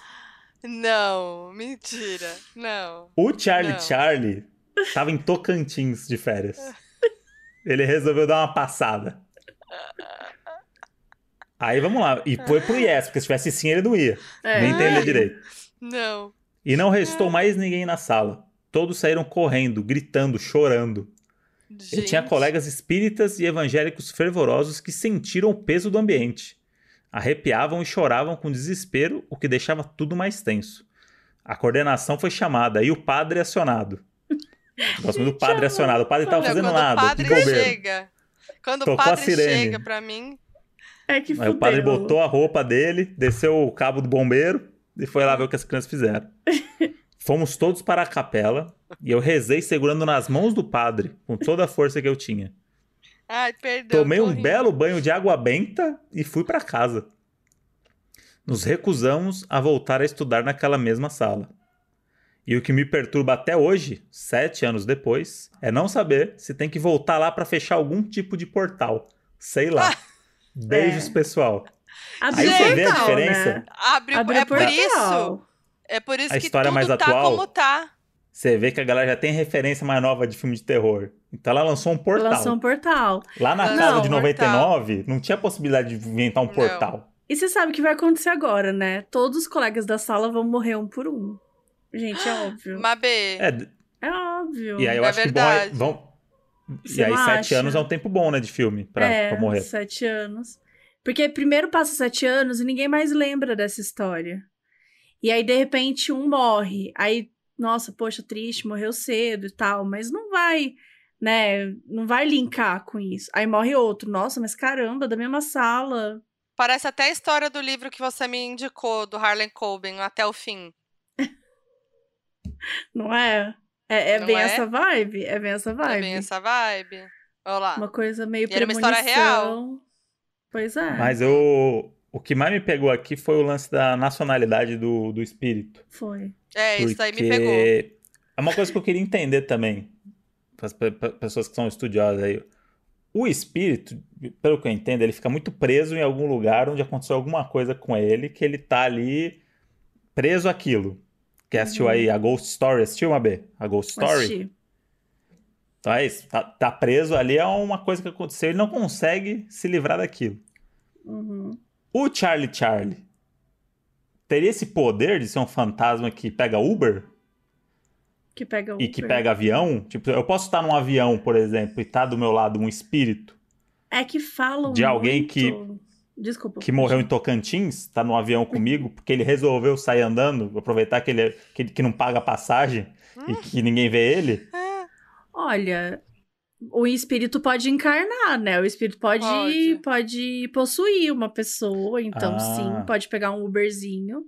Não, mentira. Não. O Charlie Não. Charlie tava em Tocantins de férias. Ele resolveu dar uma passada. Aí vamos lá. E foi pro yes, porque se tivesse sim, ele não ia. É. Nem entender direito. Não. E não restou mais ninguém na sala. Todos saíram correndo, gritando, chorando. Eu tinha Gente. colegas espíritas e evangélicos fervorosos que sentiram o peso do ambiente. Arrepiavam e choravam com desespero, o que deixava tudo mais tenso. A coordenação foi chamada e o padre acionado. (laughs) Gosto muito do padre acionado. O padre estava fazendo quando nada. o padre chega. Quando Tocou o padre chega pra mim. É que Aí o padre fudeu. botou a roupa dele, desceu o cabo do bombeiro e foi lá ver o que as crianças fizeram. (laughs) Fomos todos para a capela e eu rezei segurando nas mãos do padre, com toda a força que eu tinha. Ai, perdão. Tomei um rindo. belo banho de água benta e fui para casa. Nos recusamos a voltar a estudar naquela mesma sala. E o que me perturba até hoje, sete anos depois, é não saber se tem que voltar lá para fechar algum tipo de portal. Sei lá. (laughs) Beijos, É. pessoal. Abriu Aí você vê a portal, diferença? Né? Abre, Abriu é por portal. isso. É por isso A que história tudo mais tá atual? como tá. Você vê que a galera já tem referência mais nova de filme de terror. Então ela lançou um portal. Lançou um portal. Lá na Lançou casa de portal. 99, não tinha possibilidade de inventar um Não. portal. E você sabe o que vai acontecer agora, né? Todos os colegas da sala vão morrer um por um. Gente, é óbvio. Mabê. É, É óbvio. e aí eu É acho que verdade. bom, vão. Você e aí, não sete acha? anos é um tempo bom, né, de filme, pra, é, pra morrer. sete anos. Porque primeiro passa sete anos e ninguém mais lembra dessa história. E aí, de repente, um morre. Aí, nossa, poxa, triste, morreu cedo e tal. Mas não vai, né? Não vai linkar com isso. Aí morre outro. Nossa, mas caramba, da mesma sala. Parece até a história do livro que você me indicou, do Harlan Coben, até o fim. (laughs) Não é? É, é Não bem é? essa vibe. É bem essa vibe. É bem essa vibe. Olha lá. Uma coisa meio E era uma história premonição. Pois é. Mas eu. O que mais me pegou aqui foi o lance da nacionalidade do, do espírito. Foi. É, isso aí me Porque pegou. É uma coisa que eu queria entender também, para as pessoas que são estudiosas aí. O espírito, pelo que eu entendo, ele fica muito preso em algum lugar onde aconteceu alguma coisa com ele, que ele tá ali preso àquilo. Quem assistiu Uhum. aí a Ghost Story? Assistiu uma B? A Ghost Story? Assisti. Então é isso. Tá, tá preso ali é uma coisa que aconteceu. Ele não consegue se livrar daquilo. Uhum. O Charlie Charlie teria esse poder de ser um fantasma que pega Uber Que pega o e que pega avião? Tipo, eu posso estar num avião, por exemplo, e tá do meu lado um espírito É que falam de alguém muito- que- Desculpa. que morreu em Tocantins, tá no avião comigo, porque ele resolveu sair andando, aproveitar que ele, é- que, ele- que não paga passagem e que ninguém vê ele. Olha, o espírito pode encarnar, né? O espírito pode, Pode. pode. possuir uma pessoa, então Ah. sim, pode pegar um Uberzinho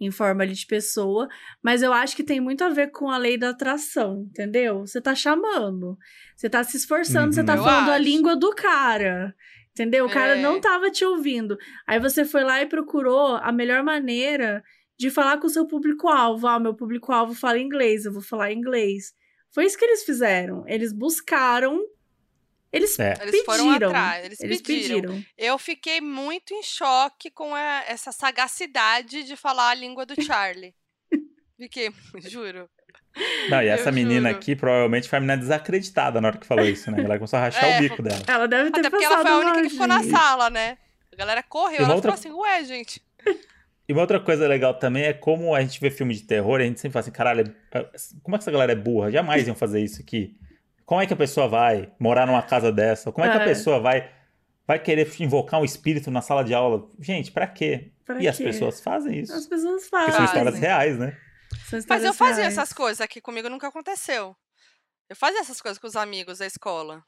em forma ali de pessoa, mas eu acho que tem muito a ver com a lei da atração, entendeu? Você tá chamando, você tá se esforçando, você Uhum. tá Eu falando a acho. língua do cara. Entendeu? O cara É. não tava te ouvindo. Aí você foi lá e procurou a melhor maneira de falar com o seu público-alvo. Ah, meu público-alvo fala inglês, eu vou falar inglês. Foi isso que eles fizeram. Eles buscaram. Eles É. Eles foram pediram. atrás, eles, Eles pediram. pediram. Eu fiquei muito em choque com a- essa sagacidade de falar a língua do Charlie. (laughs) Fiquei, juro. Não, e essa Eu menina juro. aqui provavelmente foi a menina desacreditada na hora que falou isso, né? Ela começou a rachar É, o bico dela. Ela deve ter Até porque ela foi a única "Ah, que ficou na sala, né? A galera correu, E ela outra- ficou assim, ué, gente. E uma outra coisa legal também é como a gente vê filme de terror e a gente sempre fala assim, caralho, é- como é que essa galera é burra? Jamais iam fazer isso aqui. Como é que a pessoa vai morar numa casa dessa? Como é que a É. pessoa vai vai querer invocar um espírito na sala de aula? Gente, pra quê? pra e as quê? pessoas fazem isso. As pessoas Porque fazem. são histórias reais, né? São Mas histórias eu fazia reais. essas coisas aqui comigo, nunca aconteceu. Eu fazia essas coisas com os amigos da escola.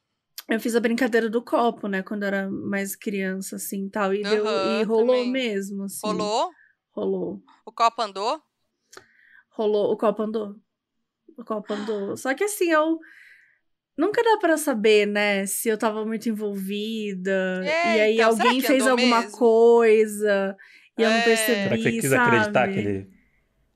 Eu fiz a brincadeira do copo, né? Quando eu era mais criança, assim, tal. E, deu, Aham, e rolou também. mesmo, assim. Rolou? Rolou. O copo andou? Rolou. O copo andou. O copo andou. Só que assim, eu. Nunca dá pra saber, né? Se eu tava muito envolvida. É, e aí então, alguém fez alguma mesmo? coisa. E eu não É. percebi. Será que você quis sabe? acreditar que ele.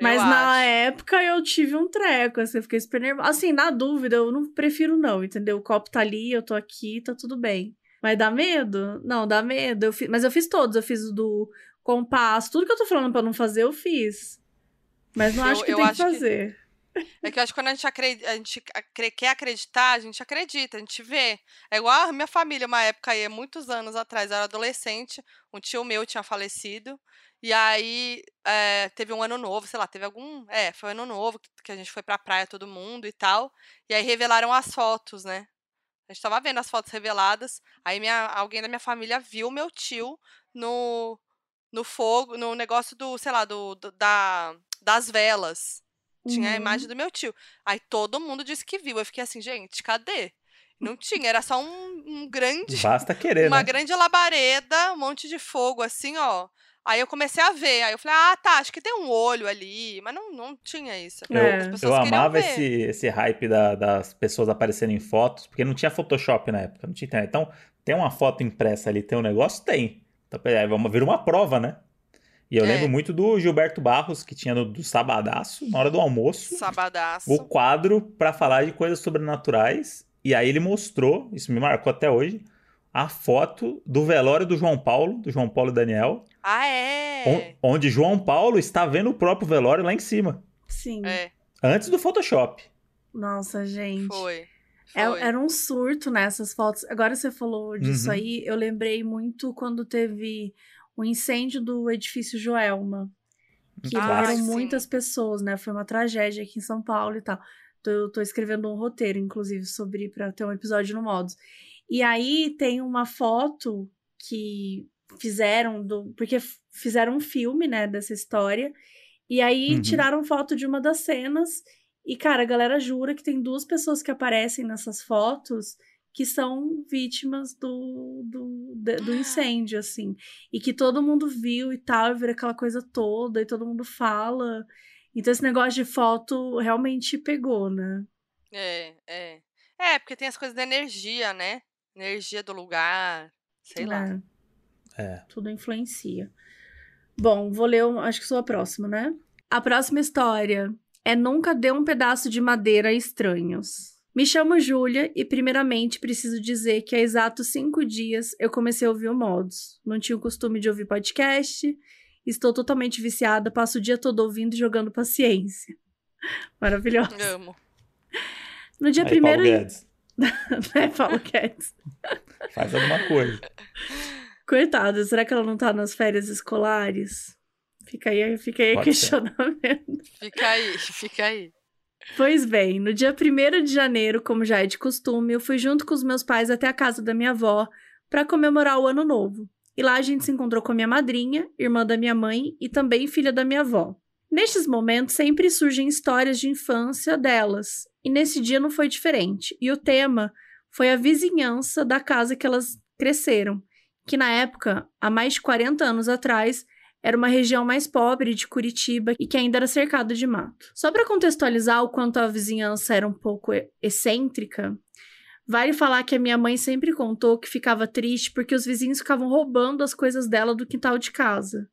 Mas Eu na acho. época eu tive um treco, assim, eu fiquei super nervosa. Assim, na dúvida, eu não prefiro não, entendeu? O copo tá ali, eu tô aqui, tá tudo bem. Mas dá medo? Não, dá medo. Eu fi- Mas eu fiz todos, eu fiz o do compasso, tudo que eu tô falando pra não fazer, eu fiz. Mas não Eu- acho que eu tem que acho que- fazer. É que eu acho que quando a gente, acre- a gente acre- quer acreditar, a gente acredita, a gente vê. É igual a minha família, uma época aí, muitos anos atrás, eu era adolescente, um tio meu tinha falecido, e aí é, teve um ano novo, sei lá, teve algum. É, foi um ano novo que, que a gente foi pra praia todo mundo e tal, e aí revelaram as fotos, né? A gente tava vendo as fotos reveladas, aí minha, alguém da minha família viu meu tio no, no fogo, no negócio do, sei lá, do, do- da, das velas. Tinha a Uhum. imagem do meu tio. Aí todo mundo disse que viu. Eu fiquei assim, gente, cadê? Não tinha, era só um, um grande, Basta querer, uma né? grande labareda, um monte de fogo, assim, ó. Aí eu comecei a ver. Aí eu falei, ah, tá, acho que tem um olho ali. Mas não, não tinha isso. Eu, É. Eu amava ver. esse, esse hype da- das pessoas aparecendo em fotos, porque não tinha Photoshop na época, não tinha internet. Então, tem uma foto impressa ali, tem um negócio? Tem. Então, peraí, vamos ver uma prova, né? E eu É. lembro muito do Gilberto Barros, que tinha no, do Sabadaço, na hora do almoço, Sabadaço. o quadro pra falar de coisas sobrenaturais. E aí ele mostrou, isso me marcou até hoje, a foto do velório do João Paulo, do João Paulo e Daniel. Ah, é? on- onde João Paulo está vendo o próprio velório lá em cima. Sim. É, Antes do Photoshop. Nossa, gente. foi. É- Foi. era um surto nessas fotos. Agora você falou disso Uhum. aí, eu lembrei muito quando teve o incêndio do edifício Joelma. Que Ah, morreram sim. muitas pessoas, né? Foi uma tragédia aqui em São Paulo e tal. Eu tô escrevendo um roteiro, inclusive, sobre para ter um episódio no Modos. E aí tem uma foto que fizeram do. Porque fizeram um filme, né, dessa história. E aí Uhum. tiraram foto de uma das cenas. E, cara, a galera jura que tem duas pessoas que aparecem nessas fotos que são vítimas do, do, do incêndio, assim. E que todo mundo viu e tal, e vira aquela coisa toda, e todo mundo fala. Então esse negócio de foto realmente pegou, né? É, é. É, porque tem as coisas da energia, né? Energia do lugar. Sei lá. É, É. tudo influencia. Bom, vou ler, acho que sou a próxima, né? A próxima história é Nunca Dê um Pedaço de Madeira a Estranhos. Me chamo Júlia e, primeiramente, preciso dizer que há exatos cinco dias eu comecei a ouvir o Modos. Não tinha o costume de ouvir podcast, estou totalmente viciada, passo o dia todo ouvindo e jogando paciência. (laughs) Maravilhosa. Amo. No dia Aí, primeiro. Paulo Guedes, (laughs) né, Paulo Guedes? faz alguma coisa. Coitada, será que ela não tá nas férias escolares? Fica aí, fica aí ser. questionamento. Fica aí, fica aí. Pois bem, no dia 1 de janeiro, como já é de costume, eu fui junto com os meus pais até a casa da minha avó para comemorar o ano novo. E lá a gente se encontrou com a minha madrinha, irmã da minha mãe e também filha da minha avó. Nestes momentos sempre surgem histórias de infância delas, e nesse dia não foi diferente. E o tema foi a vizinhança da casa que elas cresceram, que na época, há mais de 40 anos atrás, era uma região mais pobre de Curitiba e que ainda era cercada de mato. Só para contextualizar o quanto a vizinhança era um pouco excêntrica, vale falar que a minha mãe sempre contou que ficava triste porque os vizinhos ficavam roubando as coisas dela do quintal de casa.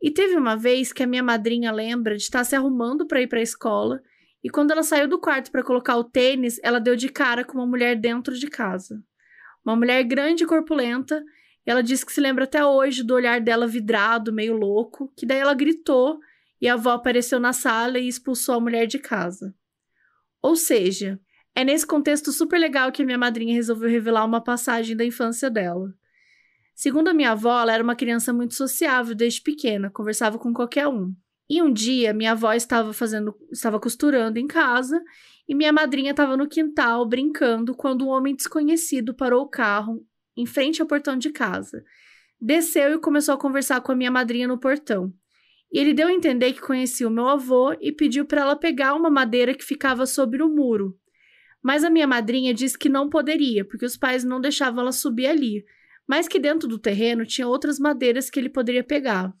E teve uma vez que a minha madrinha lembra de estar se arrumando para ir para a escola e quando ela saiu do quarto para colocar o tênis, ela deu de cara com uma mulher dentro de casa. Uma mulher grande e corpulenta ela disse que se lembra até hoje do olhar dela vidrado, meio louco, que daí ela gritou e a avó apareceu na sala e expulsou a mulher de casa. Ou seja, é nesse contexto super legal que a minha madrinha resolveu revelar uma passagem da infância dela. Segundo a minha avó, ela era uma criança muito sociável desde pequena, conversava com qualquer um. E um dia, minha avó estava fazendo, estava costurando em casa e minha madrinha estava no quintal brincando quando um homem desconhecido parou o carro em frente ao portão de casa. Desceu e começou a conversar com a minha madrinha no portão. E ele deu a entender que conhecia o meu avô e pediu para ela pegar uma madeira que ficava sobre o muro. Mas a minha madrinha disse que não poderia, porque os pais não deixavam ela subir ali, mas que dentro do terreno tinha outras madeiras que ele poderia pegar.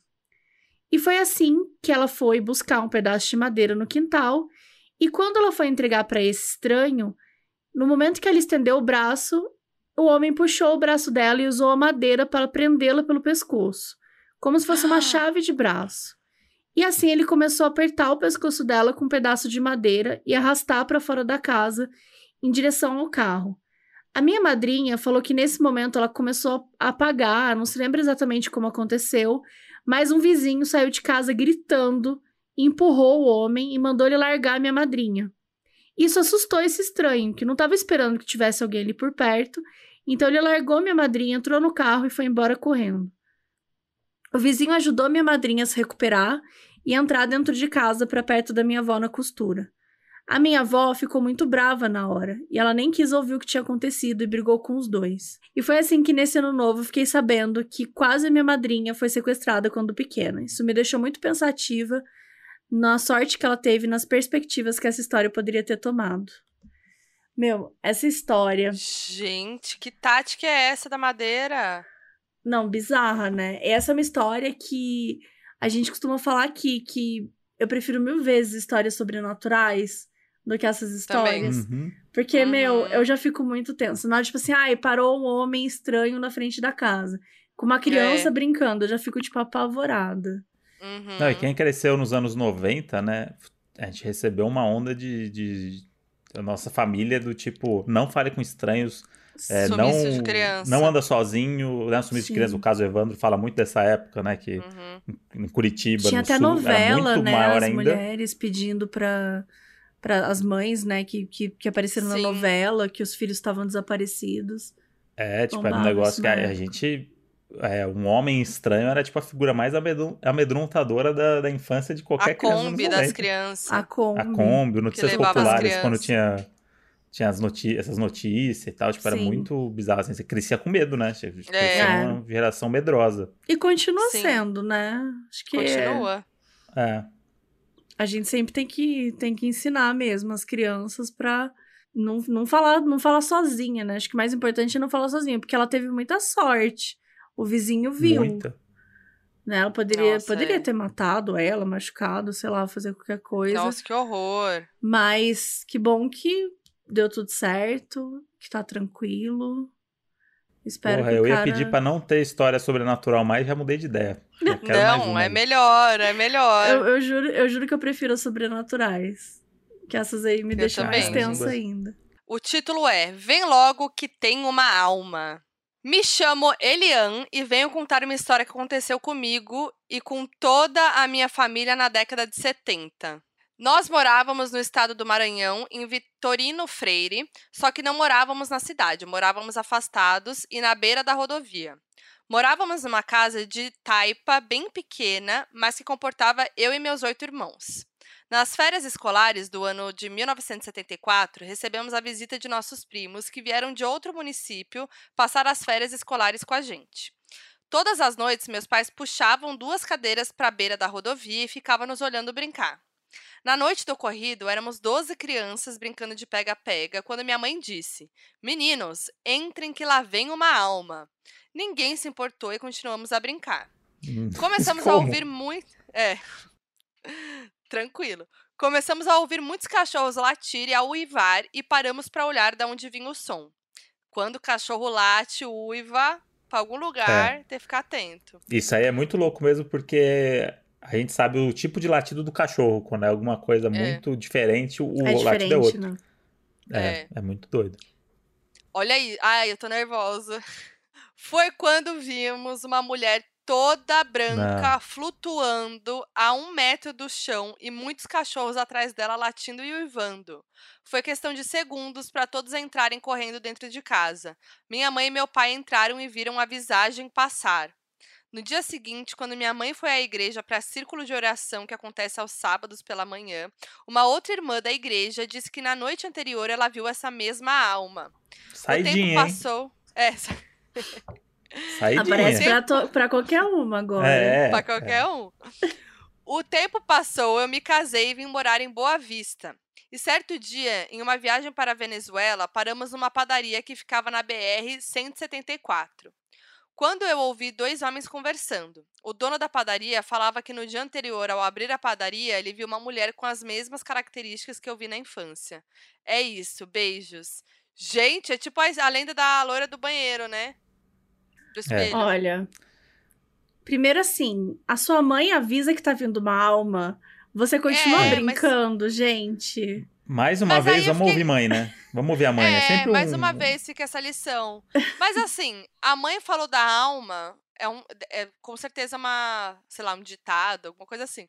E foi assim que ela foi buscar um pedaço de madeira no quintal, e quando ela foi entregar para esse estranho, no momento que ela estendeu o braço, o homem puxou o braço dela e usou a madeira para prendê-la pelo pescoço, como se fosse uma (gasps) chave de braço. E assim ele começou a apertar o pescoço dela com um pedaço de madeira e arrastar para fora da casa, em direção ao carro. A minha madrinha falou que nesse momento ela começou a apagar, não se lembra exatamente como aconteceu, mas um vizinho saiu de casa gritando, empurrou o homem e mandou ele largar a minha madrinha. Isso assustou esse estranho, que não estava esperando que tivesse alguém ali por perto, então ele largou minha madrinha, entrou no carro e foi embora correndo. O vizinho ajudou minha madrinha a se recuperar e entrar dentro de casa para perto da minha avó na costura. A minha avó ficou muito brava na hora e ela nem quis ouvir o que tinha acontecido e brigou com os dois. E foi assim que nesse ano novo fiquei sabendo que quase minha madrinha foi sequestrada quando pequena. Isso me deixou muito pensativa na sorte que ela teve nas perspectivas que essa história poderia ter tomado. Meu, essa história. Gente, que tática é essa da madeira? Não, bizarra, né? Essa é uma história que a gente costuma falar aqui, que eu prefiro mil vezes histórias sobrenaturais do que essas histórias. Uhum. Porque, Uhum. meu, eu já fico muito tensa. Na hora, tipo assim, ai, parou um homem estranho na frente da casa. Com uma criança É. brincando, eu já fico, tipo, apavorada. Uhum. Não, e quem cresceu nos anos 90, né? A gente recebeu uma onda de, de- da nossa família do tipo, não fale com estranhos É, não, de criança. não anda sozinho, né? Sumiço de Sim. criança, o caso Evandro fala muito dessa época, né? Que Uhum. em Curitiba, Tinha no até sul, novela, muito né? maior As ainda. mulheres pedindo pra, pra as mães, né? Que, que, que apareceram na Sim. novela, que os filhos estavam desaparecidos. É, tipo, era um Bombava negócio que na a, a época. gente. É, um homem estranho era tipo a figura mais amedron- amedrontadora da, da infância de qualquer A criança. nos Kombi das 90. crianças. A Kombi. A Kombi, notícias populares, quando tinha, tinha as noti essas notícias e tal, tipo, era Sim. muito bizarro. Assim, você crescia com medo, né? Você crescia É. uma geração medrosa. E continua Sim. sendo, né? Acho que Continua. É. a gente sempre tem que, tem que ensinar mesmo as crianças pra não, não, falar, não falar sozinha, né? Acho que o mais importante é não falar sozinha, porque ela teve muita sorte. O vizinho viu. Muita. Né? Ela poderia, Nossa, poderia é. ter matado ela, machucado, sei lá, fazer qualquer coisa. Nossa, que horror. Mas que bom que deu tudo certo, que tá tranquilo. Espero Porra, que o eu ia cara... pedir pra não ter história sobrenatural mais, já mudei de ideia. Eu quero mais Não, é aí. melhor, é melhor. Eu, eu juro, eu juro que eu prefiro as sobrenaturais. Que essas aí me Eu deixam mais também. tensa ainda. O título é Vem logo que tem uma alma. Me chamo Elian e venho contar uma história que aconteceu comigo e com toda a minha família na década de 70. Nós morávamos no estado do Maranhão, em Vitorino Freire, só que não morávamos na cidade, morávamos afastados e na beira da rodovia. Morávamos numa casa de taipa bem pequena, mas que comportava eu e meus oito irmãos. Nas férias escolares do ano de 1974, recebemos a visita de nossos primos que vieram de outro município passar as férias escolares com a gente. Todas as noites, meus pais puxavam duas cadeiras para a beira da rodovia e ficavam nos olhando brincar. Na noite do ocorrido, éramos 12 crianças brincando de pega-pega quando minha mãe disse: Meninos, entrem que lá vem uma alma. Ninguém se importou e continuamos a brincar. Hum. (laughs) Começamos a Como? ouvir muito. É. Tranquilo. Começamos a ouvir muitos cachorros latir e a uivar e paramos para olhar de onde vinha o som. Quando o cachorro late, uiva para algum lugar, tem que ficar atento. Isso aí é muito louco mesmo, porque a gente sabe o tipo de latido do cachorro. Quando é alguma coisa muito diferente, o é latido é outro. né? É, É. é muito doido. Olha aí. Ai, eu tô nervosa. (laughs) Foi quando vimos uma mulher toda branca flutuando a um metro do chão e muitos cachorros atrás dela latindo e uivando. Foi questão de segundos para todos entrarem correndo dentro de casa. Minha mãe e meu pai entraram e viram a visagem passar. No dia seguinte, quando minha mãe foi à igreja para círculo de oração que acontece aos sábados pela manhã, uma outra irmã da igreja disse que na noite anterior ela viu essa mesma alma. o Saidinha, tempo hein? passou. É, (laughs) Saidinha. Aparece pra, to- pra qualquer uma agora. É, pra qualquer um. O tempo passou, eu me casei e vim morar em Boa Vista. E certo dia, em uma viagem para a Venezuela, paramos numa padaria que ficava na BR 174. Quando eu ouvi dois homens conversando, o dono da padaria falava que no dia anterior, ao abrir a padaria, ele viu uma mulher com as mesmas características que eu vi na infância. É isso, beijos. Gente, é tipo a a lenda da loira do banheiro, né? Do espelho. Olha, primeiro assim, a sua mãe avisa que tá vindo uma alma. Você continua É, mas- brincando, gente. Mais uma Mas vez, vamos fiquei- ouvir mãe, né? Vamos ouvir a mãe. É, É, sempre mais um... uma vez fica essa lição. Mas assim, a mãe falou da alma, é, um, é com certeza uma, sei lá, um ditado, alguma coisa assim.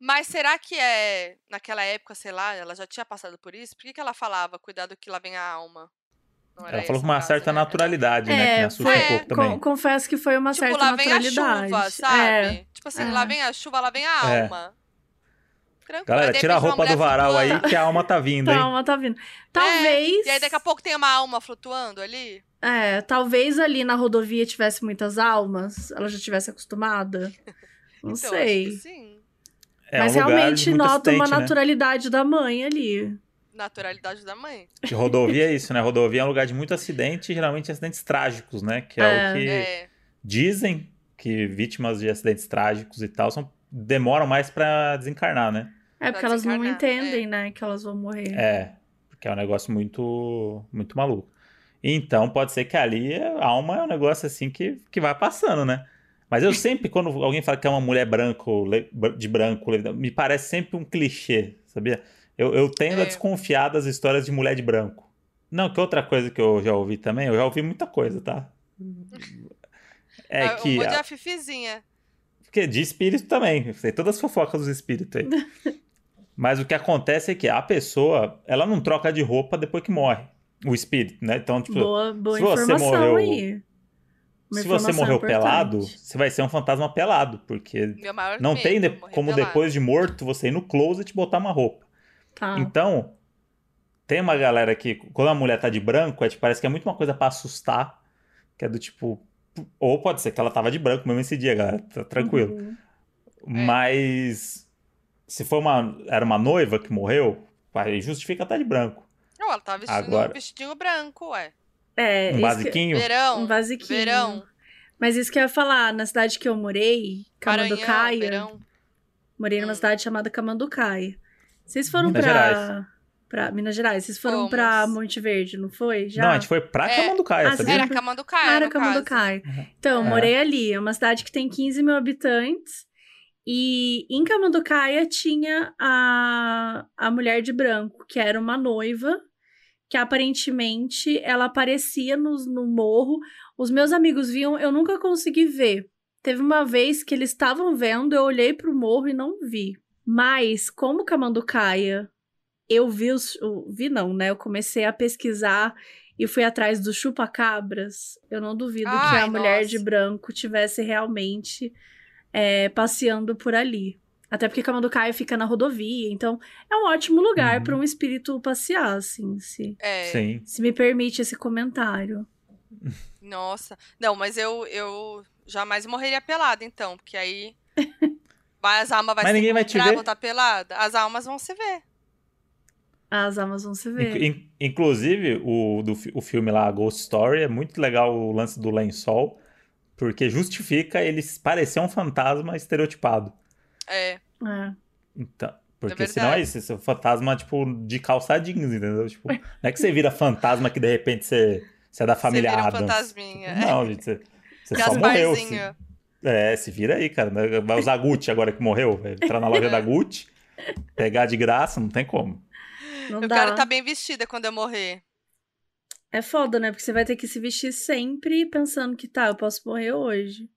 Mas será que é, naquela época, sei lá, ela já tinha passado por isso? Por que, que ela falava, cuidado que lá vem a alma? Não era Ela falou com uma frase, certa né? naturalidade, né? Que me É, assusta foi, um pouco também. con- confesso que foi uma Tipo, certa lá vem a naturalidade. chuva, sabe? É, Tipo assim, é. lá vem a chuva, lá vem a É. alma. Tranquilo. Galera, Aí, tira a roupa do varal aí flutuando. que a alma tá vindo, (laughs) a hein? alma tá vindo. Talvez. E aí daqui a pouco tem uma alma flutuando ali. É, talvez ali na rodovia tivesse muitas almas, ela já tivesse acostumada. (laughs) Não Então, sei. acho que sim. É Mas um realmente nota uma né? naturalidade da mãe ali. Naturalidade da mãe. Que rodovia é isso, né? Rodovia é um lugar de muito acidente, e geralmente acidentes trágicos, né? Que é, É. o que É. dizem que vítimas de acidentes trágicos e tal são, demoram mais pra desencarnar, né? É porque elas não desencarnar, entendem, né, que elas vão morrer. É, porque é um negócio muito, muito maluco. Então pode ser que ali a alma é um negócio assim que, que vai passando, né? Mas eu sempre, quando alguém fala que é uma mulher branco, de branco, me parece sempre um clichê, sabia? Eu, eu tendo a É. desconfiar das histórias de mulher de branco. Não, que outra coisa que eu já ouvi também, eu já ouvi muita coisa, tá? É Ah, que. Um monte a- a fifizinha. Porque de espírito também. Sei todas as fofocas dos espíritos aí. (laughs) Mas o que acontece é que a pessoa, ela não troca de roupa depois que morre. O espírito, né? Então, tipo, Boa, boa se você morreu- aí. Uma se você morreu importante. pelado, você vai ser um fantasma pelado. Porque não tem de- como pelado. depois de morto você ir no closet e botar uma roupa. Tá. Então, tem uma galera que, quando a mulher tá de branco, é, tipo, parece que é muito uma coisa pra assustar. Que é do tipo. Ou pode ser que ela tava de branco mesmo esse dia, galera. Tá tranquilo. Uhum. Mas. Se for uma. Era uma noiva que morreu, aí justifica estar de branco. Não, ela tá vestindo Agora- um vestidinho branco, ué. É, Um isso que- basiquinho. Verão. um basiquinho. Verão. Mas isso que eu ia falar, na cidade que eu morei, Maranhão, Camanducaia, verão. morei numa Hum. cidade chamada Camanducaia. Vocês foram Minas pra, Gerais. pra Minas Gerais? Vocês foram Fomos. pra Monte Verde, não foi? Já? Não, a gente foi pra É. Camanducaia, Ah, sabia? Era Camanducaia, Ah, era caso. Camanducaia. Uhum. Então, É. morei ali. É uma cidade que tem 15 mil habitantes. E em Camanducaia tinha a, a mulher de branco, que era uma noiva, que aparentemente ela aparecia no, no morro. Os meus amigos viam, eu nunca consegui ver. Teve uma vez que eles estavam vendo, eu olhei pro morro e não vi. Mas, como Camanducaia, eu vi os. eu vi não, né? Eu comecei a pesquisar e fui atrás do chupa-cabras. Eu não duvido que Ai, a mulher nossa. de branco tivesse realmente é, passeando por ali. Até porque Camanducaia fica na rodovia, então é um ótimo lugar Uhum. para um espírito passear, assim, se, É, Sim. se me permite esse comentário. nossa. Não, mas eu, eu jamais morreria pelada, então, porque aí (laughs) vai, as almas vai Mas se ninguém vai te ver? vão estar pelada. As almas vão se ver. As almas vão se ver. In- in- inclusive, o, do, o filme lá, Ghost Story, é muito legal o lance do lençol, porque justifica ele parecer um fantasma estereotipado. É, É. Então, porque É senão é isso, esse é um fantasma, tipo, de calça jeans, entendeu? Tipo, não é que você vira fantasma que de repente você, você é da família vira um Adams. fantasminha. Não, gente, você, você (laughs) só morreu. Gasparzinho. É, se vira aí, cara. né? Vai usar Gucci agora que morreu, entrar na loja da Gucci, pegar de graça, não tem como. Não Eu dá. quero estar bem vestida quando eu morrer. É foda, né? Porque você vai ter que se vestir sempre pensando que tá, eu posso morrer hoje.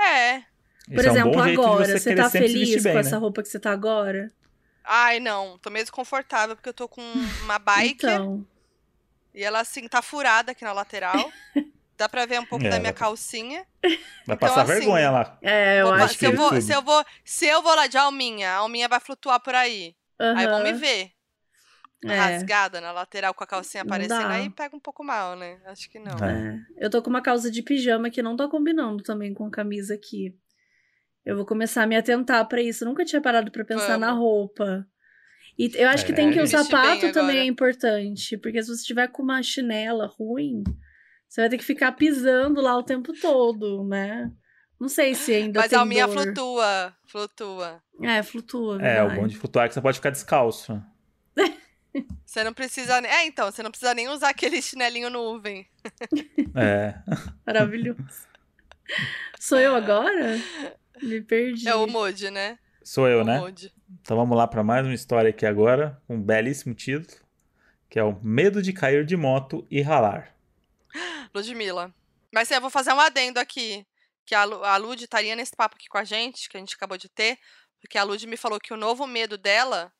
É. Por Esse é um exemplo, agora, você, você tá feliz vestir com bem, essa né? roupa que você tá agora? Ai, não. Tô meio desconfortável porque eu tô com uma (laughs) bike Então, e ela, assim, tá furada aqui na lateral. (laughs) Dá pra ver um pouco É, da minha calcinha. Vai passar assim, vergonha lá. é, eu Vou- acho se, eu que... vou, tudo. se, eu vou, se eu vou lá de alminha, a alminha vai flutuar por aí. Aí vão me ver. é. Rasgada na lateral com a calcinha aparecendo. Aí pega um pouco mal, né? Acho que não. É. É. Eu tô com uma calça de pijama que não tá combinando também com a camisa aqui. Eu vou começar a me atentar pra isso. Eu nunca tinha parado pra pensar Vamos. na roupa. E eu acho que É, tem que o sapato também agora. é importante, porque se você tiver com uma chinela ruim, você vai ter que ficar pisando lá o tempo todo, né? Não sei se ainda Mas tem a alminha dor. flutua. Flutua. É, flutua, É, o verdade. bom de flutuar é que você pode ficar descalço. (laughs) Você não precisa. É, então, você não precisa nem usar aquele chinelinho nuvem. É. (laughs) Maravilhoso. Sou eu agora? Me perdi. É o Mood, né? Sou eu, o né? Mood. Então vamos lá para mais uma história aqui agora, com um belíssimo título, que é o Medo de cair de moto e ralar. Ludmilla. Mas eu vou fazer um adendo aqui. Que a, Lu, a Lud estaria nesse papo aqui com a gente, que a gente acabou de ter. Porque a Lud me falou que o novo medo dela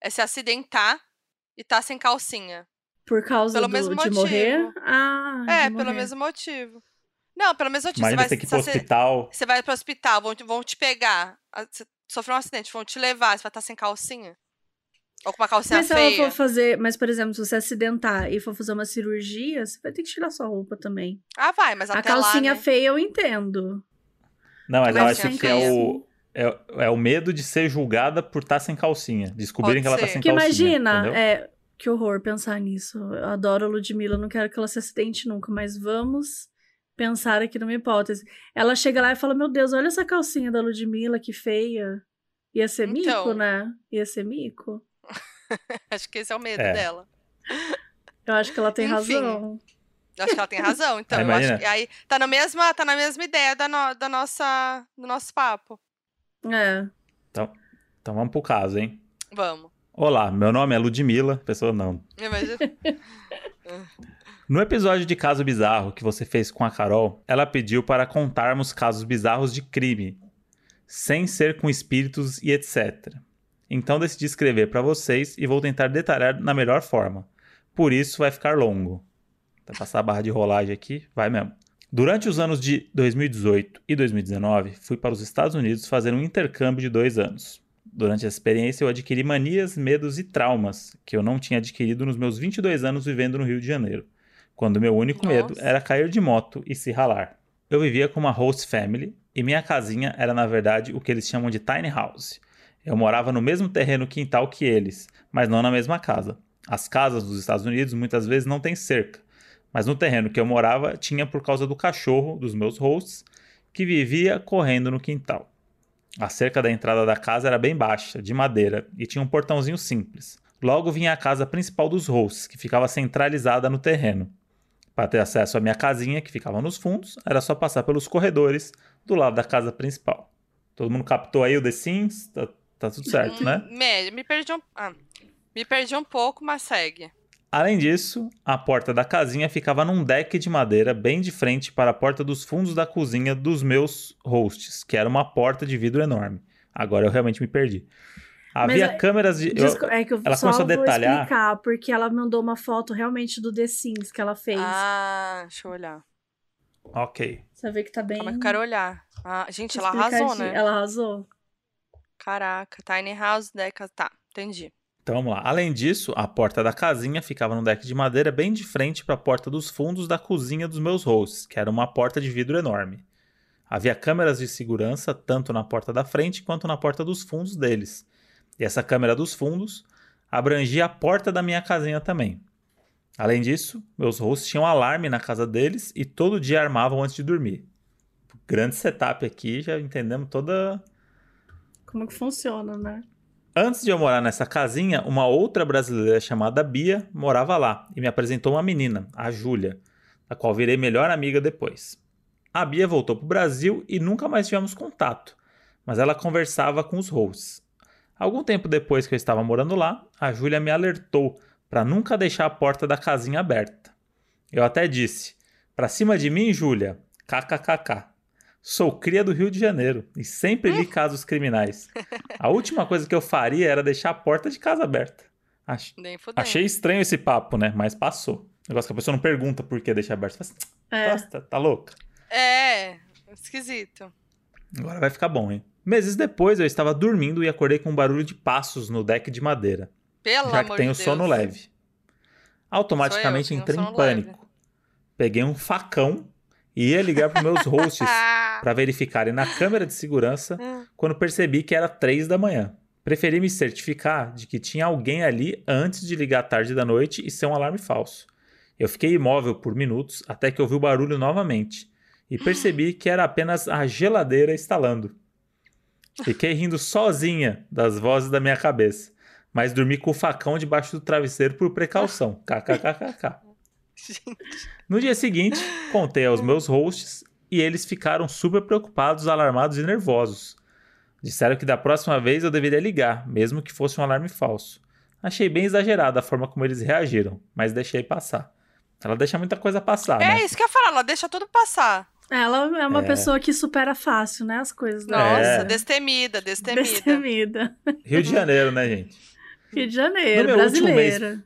é se acidentar e tá sem calcinha. Por causa Pelo do, mesmo de motivo. morrer? Ah, é, de pelo morrer. mesmo motivo. Não, pelo mesmo motivo. Imagina você ter vai, que ir pro hospital. você vai pro hospital, vão te, vão te pegar. sofreu um acidente, vão te levar, você vai estar sem calcinha. Ou com uma calcinha Mas se ela feia. for fazer, mas por exemplo, se você acidentar e for fazer uma cirurgia, você vai ter que tirar sua roupa também. Ah, vai, mas a até calcinha lá, né? feia eu entendo. Não, mas, Mas eu acho que é o, é, é o medo de ser julgada por estar sem calcinha. Descobrirem Pode que ela tá sem Porque calcinha. imagina, é, que horror pensar nisso. Eu adoro a Ludmilla, não quero que ela se acidente nunca, mas vamos pensar aqui numa hipótese. Ela chega lá e fala: Meu Deus, olha essa calcinha da Ludmilla, que feia. Ia ser mico, Então. né? Ia ser mico. (laughs) Acho que esse é o medo É. dela. Eu acho que ela tem Enfim. razão. Eu acho que ela tem razão. (laughs) Então, eu acho que aí tá na mesma, tá na mesma ideia da, no- da nossa, do nosso papo. É. Então vamos pro caso, hein? Vamos. Olá, meu nome é Ludmilla. Pessoa não. Imagina. (laughs) No episódio de Caso Bizarro que você fez com a Carol, ela pediu para contarmos casos bizarros de crime, sem ser com espíritos e etc. Então decidi escrever para vocês e vou tentar detalhar na melhor forma. Por isso vai ficar longo. Vai passar a barra de rolagem aqui, vai mesmo. Durante os anos de 2018 e 2019, fui para os Estados Unidos fazer um intercâmbio de dois anos. Durante essa experiência, eu adquiri manias, medos e traumas que eu não tinha adquirido nos meus 22 anos vivendo no Rio de Janeiro, quando meu único medo Nossa. era cair de moto e se ralar. Eu vivia com uma host family e minha casinha era, na verdade, o que eles chamam de tiny house. Eu morava no mesmo terreno quintal que eles, mas não na mesma casa. As casas dos Estados Unidos muitas vezes não têm cerca, mas no terreno que eu morava tinha por causa do cachorro dos meus hosts que vivia correndo no quintal. A cerca da entrada da casa era bem baixa, de madeira, e tinha um portãozinho simples. Logo vinha a casa principal dos hosts, que ficava centralizada no terreno. Para ter acesso à minha casinha, que ficava nos fundos, era só passar pelos corredores do lado da casa principal. Todo mundo captou aí o The Sims? Tá, tá tudo certo, né? Hum, Médio, me perdi um. ah, me perdi um pouco, mas segue. Além disso, a porta da casinha ficava num deck de madeira bem de frente para a porta dos fundos da cozinha dos meus hosts, que era uma porta de vidro enorme. Agora eu realmente me perdi. Havia é- câmeras de. eu- Desco- é que eu ela só começou a vou detalhar. explicar, porque ela mandou uma foto realmente do The Sims que ela fez. Ah, deixa eu olhar. Ok. Você vê que tá bem. Calma que eu quero olhar. Ah, gente, ela arrasou, né? Ela arrasou. Caraca, Tiny House, Deca. Tá, entendi. Então vamos lá. Além disso, a porta da casinha ficava num deck de madeira bem de frente para a porta dos fundos da cozinha dos meus hosts, que era uma porta de vidro enorme. Havia câmeras de segurança tanto na porta da frente quanto na porta dos fundos deles. E essa câmera dos fundos abrangia a porta da minha casinha também. Além disso, meus hosts tinham alarme na casa deles e todo dia armavam antes de dormir. Grande setup aqui, já entendemos toda Como que funciona, né? Antes de eu morar nessa casinha, uma outra brasileira chamada Bia morava lá e me apresentou uma menina, a Júlia, da qual virei melhor amiga depois. A Bia voltou para o Brasil e nunca mais tivemos contato, mas ela conversava com os hosts. Algum tempo depois que eu estava morando lá, a Júlia me alertou para nunca deixar a porta da casinha aberta. Eu até disse: "Pra cima de mim, Júlia." KKKK. Sou cria do Rio de Janeiro e sempre li casos criminais. A última coisa que eu faria era deixar a porta de casa aberta. Ach-. Achei estranho esse papo, né? Mas passou. Negócio que a pessoa não pergunta por que deixar aberto. Você fala, É. "Nossa, tá, louca? É, esquisito. Agora vai ficar bom, hein? Meses depois eu estava dormindo e acordei com um barulho de passos no deck de madeira, Pelo já que tenho de sono leve. Automaticamente eu, entrei em sono leve. pânico. Peguei um facão e ia ligar para meus hosts (laughs) Ah, para verificarem na câmera de segurança quando percebi que era 3 da manhã. Preferi me certificar de que tinha alguém ali antes de ligar tarde da noite e ser um alarme falso. Eu fiquei imóvel por minutos até que ouvi o barulho novamente e percebi que era apenas a geladeira instalando. Fiquei rindo sozinha das vozes da minha cabeça, mas dormi com o facão debaixo do travesseiro por precaução. (laughs) KKKKK. (laughs) gente. No dia seguinte, contei aos meus hosts e eles ficaram super preocupados, alarmados e nervosos. Disseram que da próxima vez eu deveria ligar, mesmo que fosse um alarme falso. Achei bem exagerada a forma como eles reagiram, mas deixei passar. Ela deixa muita coisa passar, É né? isso que eu ia falar, ela deixa tudo passar. Ela é uma É. pessoa que supera fácil, né? As coisas dela. Nossa, É. destemida, destemida. Destemida. Rio de Janeiro, né, gente? Rio de Janeiro, No meu último brasileira.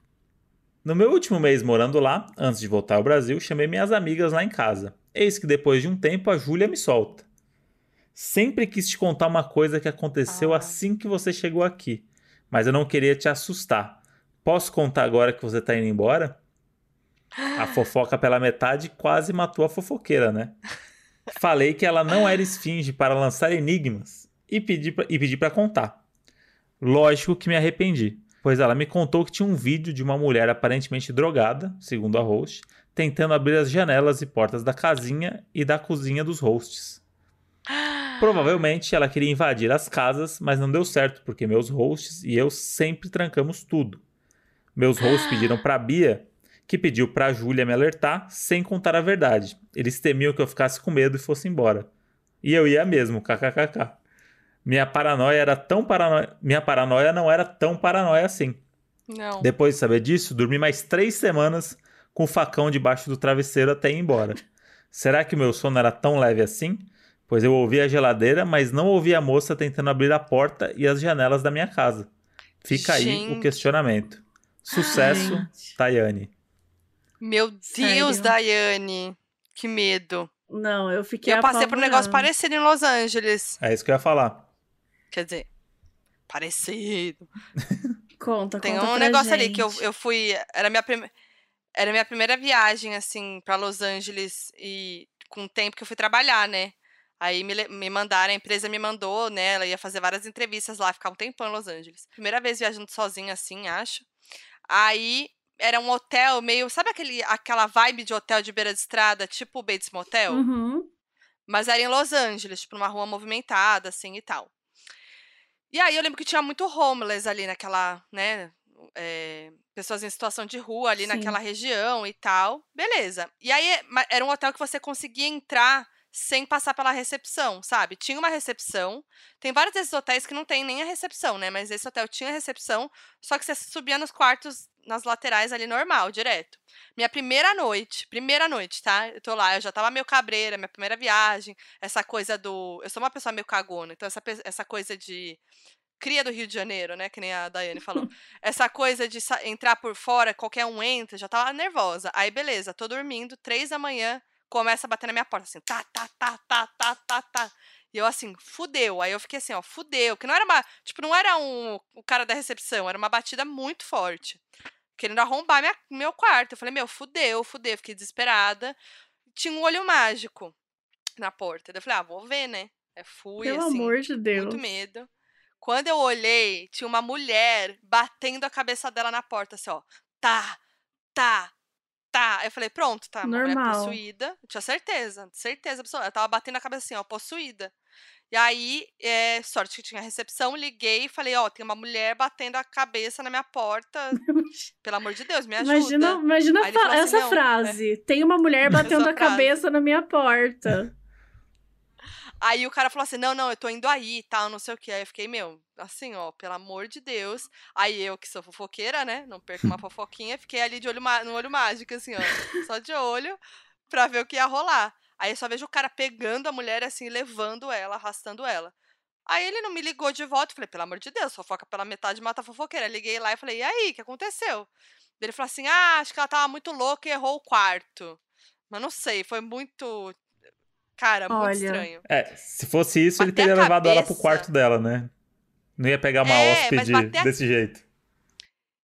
No meu último mês morando lá, antes de voltar ao Brasil, chamei minhas amigas lá em casa. Eis que depois de um tempo a Júlia me solta. Sempre quis te contar uma coisa que aconteceu Ah. assim que você chegou aqui, mas eu não queria te assustar. Posso contar agora que você tá indo embora? A fofoca pela metade quase matou a fofoqueira, né? Falei que ela não era esfinge para lançar enigmas e pedi e para contar. Lógico que me arrependi, pois ela me contou que tinha um vídeo de uma mulher aparentemente drogada, segundo a host, tentando abrir as janelas e portas da casinha e da cozinha dos hosts. (gasps) Provavelmente ela queria invadir as casas, mas não deu certo porque meus hosts e eu sempre trancamos tudo. Meus hosts pediram pra Bia, que pediu pra Júlia me alertar, sem contar a verdade. Eles temiam que eu ficasse com medo e fosse embora. E eu ia mesmo, kkkk. Minha paranoia era tão paranoia. Minha paranoia não era tão paranoia assim. Não. Depois de saber disso, dormi mais três semanas com o facão debaixo do travesseiro até ir embora. Será que meu sono era tão leve assim? Pois eu ouvi a geladeira, mas não ouvi a moça tentando abrir a porta e as janelas da minha casa. Fica aí Gente. o questionamento. Sucesso. Tayane. Meu Deus, Sério? Daiane. Que medo. Não, eu fiquei Eu passei por um negócio parecido em Los Angeles. É isso que eu ia falar. Quer dizer, parecido. (laughs) Conta, Tem conta um negócio ali que eu, gente. eu fui. Era minha, prime... era minha primeira viagem, assim, pra Los Angeles e com o tempo que eu fui trabalhar, né? Aí me, me mandaram, a empresa me mandou, né? Ela ia fazer várias entrevistas lá, ficar um tempão em Los Angeles. Primeira vez viajando sozinha, assim, acho. Aí era um hotel meio. Sabe aquele, aquela vibe de hotel de beira de estrada, tipo o Bates Motel? Uhum. Mas era em Los Angeles, tipo, numa rua movimentada, assim, e tal. E aí eu lembro que tinha muito homeless ali naquela, né? é, pessoas em situação de rua ali Sim. naquela região e tal. Beleza. E aí era um hotel que você conseguia entrar sem passar pela recepção, sabe? Tinha uma recepção. Tem vários desses hotéis que não tem nem a recepção, né? Mas esse hotel tinha recepção, só que você subia nos quartos, nas laterais ali normal, direto. Minha primeira noite, primeira noite, tá? Eu tô lá, eu já tava meio cabreira, minha primeira viagem, essa coisa do. Eu sou uma pessoa meio cagona, então essa, essa coisa de. Cria do Rio de Janeiro, né? Que nem a Daiane falou. (laughs) essa coisa de entrar por fora, qualquer um entra, já tava nervosa. Aí, beleza, tô dormindo, três da manhã, começa a bater na minha porta, assim, tá, tá, tá, tá, tá, tá, tá. E eu assim, fudeu. Aí eu fiquei assim, ó, fudeu. Que não era uma. Tipo, não era um, o cara da recepção, era uma batida muito forte. Querendo arrombar minha, meu quarto. Eu falei, meu, fudeu, fudeu. Fiquei desesperada. Tinha um olho mágico na porta. Eu falei, ah, vou ver, né? É, fui, Pelo assim, amor de Deus. muito medo. Quando eu olhei, tinha uma mulher batendo a cabeça dela na porta, assim, ó. Tá, tá, tá. Eu falei, pronto, tá, mulher Normal. possuída. Eu tinha certeza, certeza absoluta. Ela tava batendo a cabeça assim, ó, possuída. E aí, é, sorte que tinha recepção, liguei e falei, ó, tem uma mulher batendo a cabeça na minha porta. (laughs) Pelo amor de Deus, me ajuda. Imagina, imagina fa- assim, essa "Não, é." frase. Tem uma mulher (laughs) batendo a frase. cabeça na minha porta. Aí o cara falou assim: não, não, eu tô indo aí e tal, não sei o que. Aí eu fiquei, meu, assim, ó, pelo amor de Deus. Aí eu, que sou fofoqueira, né? Não perco uma (laughs) fofoquinha, fiquei ali de olho no olho mágico, assim, ó. Só de olho pra ver o que ia rolar. Aí eu só vejo o cara pegando a mulher, assim, levando ela, arrastando ela. Aí ele não me ligou de volta. eu Falei, pelo amor de Deus, fofoca pela metade mata a fofoqueira. Liguei lá e falei, e aí, o que aconteceu? Ele falou assim: ah, acho que ela tava muito louca e errou o quarto. Mas não sei, foi muito. Cara, muito Olha. estranho. É, se fosse isso, ele teria levado ela pro cabeça. quarto dela, né? Não ia pegar uma É, hóspede a- desse jeito.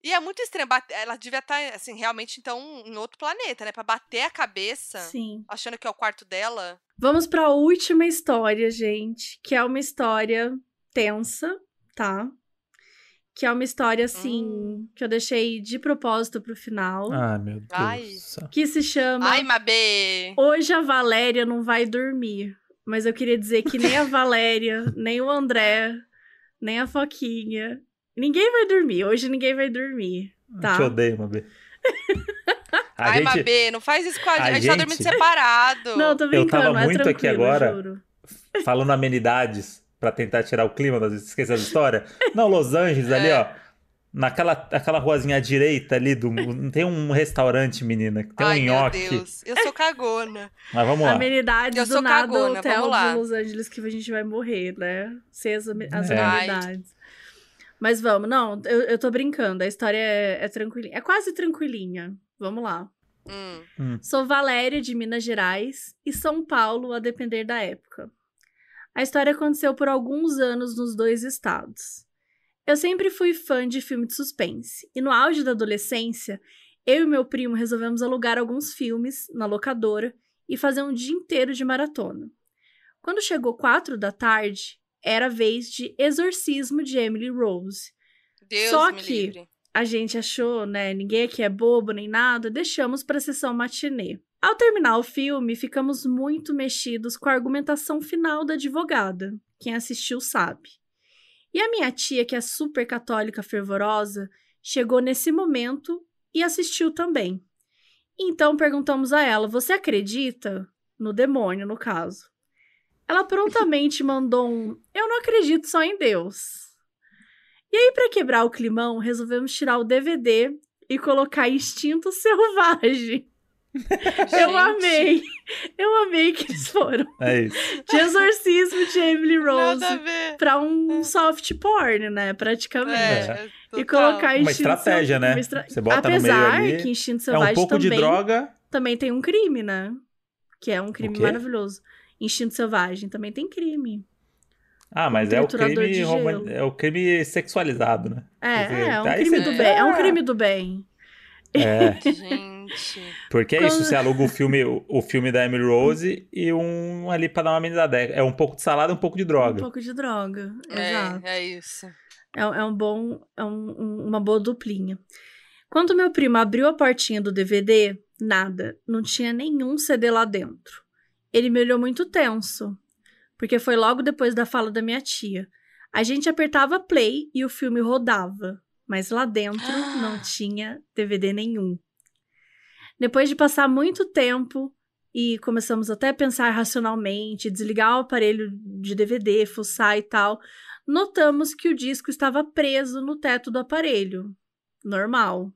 E é muito estranho. bate- Ela devia estar, assim, realmente, então, em outro planeta, né? Pra bater a cabeça, Sim. achando que é o quarto dela. Vamos pra última história, gente, que é uma história tensa, tá? Que é uma história, assim, Hum. que eu deixei de propósito pro final. Ah, meu Deus Ai. Que se chama Ai, Mabê! Hoje a Valéria não vai dormir. Mas eu queria dizer que nem a (laughs) Valéria, nem o André, nem a Foquinha. Ninguém vai dormir. Hoje ninguém vai dormir. Tá. Te odeio, Mabê. (laughs) A Ai, gente, Mabê, não faz isso com a gente. a gente tá dormindo separado. Não, eu tô Eu tava brincando, é muito aqui tranquilo, agora. juro. falando (laughs) amenidades pra tentar tirar o clima, das esquecer da história. Não, Los Angeles, ali, É. ó. Naquela aquela ruazinha à direita ali, do, tem um restaurante, menina, que tem Ai, um meu nhoque. Deus. Eu sou cagona. Mas vamos lá. Amenidades Eu do sou nada, cagona, hotel vamos lá. de Los Angeles que a gente vai morrer, né? Sem as, as É. Amenidades. Mas vamos, não, eu, eu tô brincando. A história é, é tranquilinha. É quase tranquilinha. Vamos lá. Hum. Sou Valéria, de Minas Gerais, e São Paulo, a depender da época. A história aconteceu por alguns anos nos dois estados. Eu sempre fui fã de filme de suspense, e no auge da adolescência, eu e meu primo resolvemos alugar alguns filmes na locadora e fazer um dia inteiro de maratona. Quando chegou quatro da tarde, era a vez de Exorcismo de Emily Rose, Deus Só que- livre. a gente achou, né? Ninguém aqui é bobo nem nada, deixamos para a sessão matinê. Ao terminar o filme, ficamos muito mexidos com a argumentação final da advogada. Quem assistiu sabe. E a minha tia, que é super católica fervorosa, chegou nesse momento e assistiu também. Então perguntamos a ela: Você acredita? No demônio, no caso. Ela prontamente (laughs) mandou um: Eu não acredito só em Deus. E aí, para quebrar o climão, resolvemos tirar o DVD e colocar Instinto Selvagem. (laughs) Eu amei. Eu amei que eles foram. É isso. (laughs) De exorcismo de Emily Rose pra um soft porn, né? Praticamente. É, E colocar Uma instinto estratégia, Selvagem- né? uma estra- Você bota no meio Apesar ali, que Instinto É Selvagem um pouco também, de droga. também tem um crime, né? Que é um crime maravilhoso. Instinto Selvagem também tem crime. Ah, mas é o crime roman- é o crime sexualizado, né? É, dizer, é, um aí crime você- do bem. É um Ah. crime do bem. É, Gente. Porque é isso, você aluga o filme, o, filme da Emily Rose e um ali pra dar uma amenizada. É um pouco de salada e um pouco de Um droga. pouco de droga. Exato. É, é isso. É, é um bom, é um- um- uma boa duplinha. Quando meu primo abriu a portinha do DVD, nada, não tinha nenhum CD lá dentro. Ele me olhou muito tenso, porque foi logo depois da fala da minha tia. A gente apertava play e o filme rodava, mas lá dentro (gasps) não tinha DVD nenhum. Depois de passar muito tempo e começamos até a pensar racionalmente, desligar o aparelho de DVD, fuçar e tal, notamos que o disco estava preso no teto do aparelho. Normal.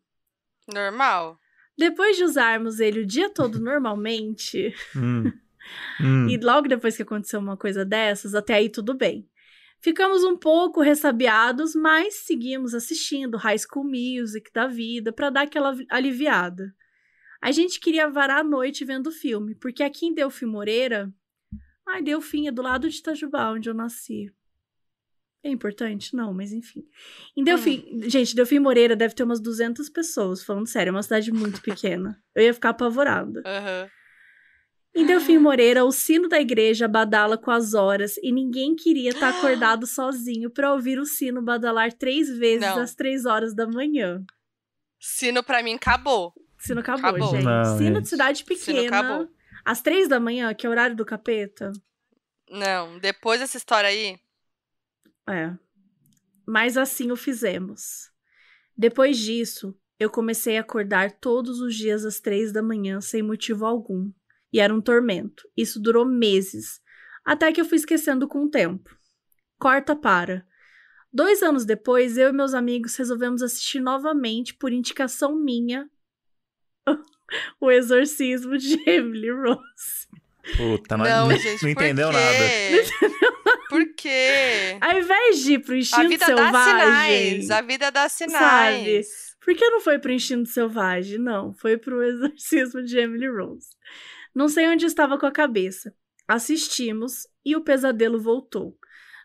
Normal. Depois de usarmos ele o dia todo normalmente, Hum. (laughs) Hum. e logo depois que aconteceu uma coisa dessas, até aí tudo bem. Ficamos um pouco ressabiados, mas seguimos assistindo High School Music da vida para dar aquela vi- aliviada. A gente queria varar a noite vendo o filme, porque aqui em Delfim Moreira. Ai, Delfim é do lado de Itajubá, onde eu nasci. É importante? Não, mas enfim. Em Delfim, gente, Delfim Moreira deve ter umas 200 pessoas, falando sério, é uma cidade muito pequena. Eu ia ficar apavorada. Aham. Em Delfim Moreira, o sino da igreja badala com as horas e ninguém queria estar (gasps) acordado sozinho para ouvir o sino badalar três vezes Não. às três horas da manhã. Sino pra mim acabou. Sino acabou, Acabou. gente. Não, sino gente. de cidade Sino pequena. acabou. Às três da manhã, que é o horário do capeta. Não, depois dessa história aí. É. Mas assim o fizemos. Depois disso, eu comecei a acordar todos os dias às três da manhã sem motivo algum. E era um tormento. Isso durou meses. Até que eu fui esquecendo com o tempo. Corta para. Dois anos depois, eu e meus amigos resolvemos assistir novamente, por indicação minha, (laughs) o exorcismo de (laughs) Emily Rose. Puta, não, não, gente. não por entendeu quê? nada. (laughs) Por quê? Ao invés de ir pro A instinto vida selvagem. dá sinais. A vida dá sinais. Por que não foi pro Instinto Selvagem? Não, foi pro Exorcismo de Emily Rose. Não sei onde estava com a cabeça. Assistimos e o pesadelo voltou.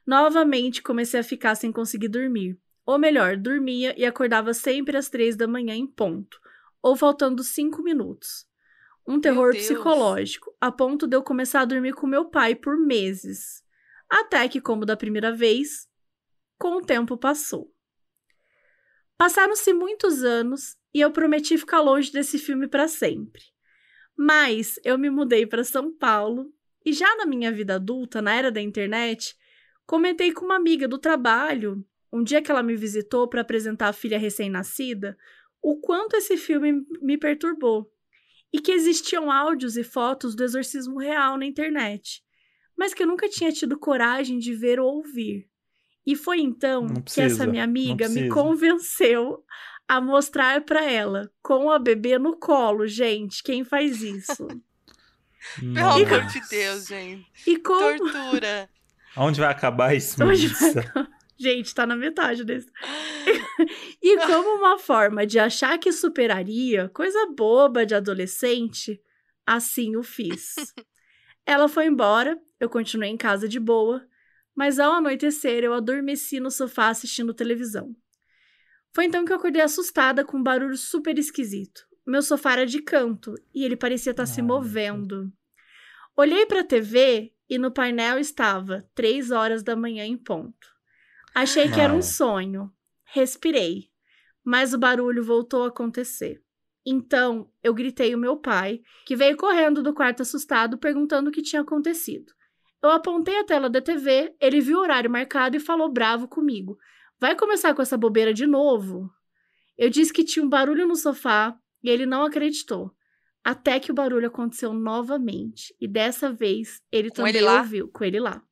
Novamente comecei a ficar sem conseguir dormir. Ou melhor, dormia e acordava sempre às três da manhã em ponto, ou faltando cinco minutos. Um terror psicológico, a ponto de eu começar a dormir com meu pai por meses. Até que, como da primeira vez, com o tempo passou. Passaram-se muitos anos e eu prometi ficar longe desse filme para sempre. Mas eu me mudei para São Paulo e já na minha vida adulta, na era da internet, comentei com uma amiga do trabalho, um dia que ela me visitou para apresentar a filha recém-nascida, o quanto esse filme me perturbou e que existiam áudios e fotos do exorcismo real na internet, mas que eu nunca tinha tido coragem de ver ou ouvir. E foi então Não que essa precisa, minha amiga me precisa. convenceu a mostrar para ela com a bebê no colo, gente. Quem faz isso? (laughs) Pelo amor de Deus, gente. E como Tortura. Aonde vai acabar isso, Onde Melissa? Gente, tá na metade desse. (gasps) e como uma forma de achar que superaria, coisa boba de adolescente, assim o fiz. (laughs) Ela foi embora, eu continuei em casa de boa, mas ao anoitecer eu adormeci no sofá assistindo televisão. Foi então que eu acordei assustada com um barulho super esquisito. Meu sofá era de canto e ele parecia estar se Ai, meu movendo. Olhei para a TV e no painel estava três horas da manhã em ponto. Achei que era um sonho. Respirei, mas o barulho voltou a acontecer. Então, eu gritei o meu pai, que veio correndo do quarto assustado, perguntando o que tinha acontecido. Eu apontei a tela da TV, ele viu o horário marcado e falou bravo comigo: Vai começar com essa bobeira de novo? Eu disse que tinha um barulho no sofá e ele não acreditou. Até que o barulho aconteceu novamente. E dessa vez ele Com também ele lá? ouviu. Com ele lá.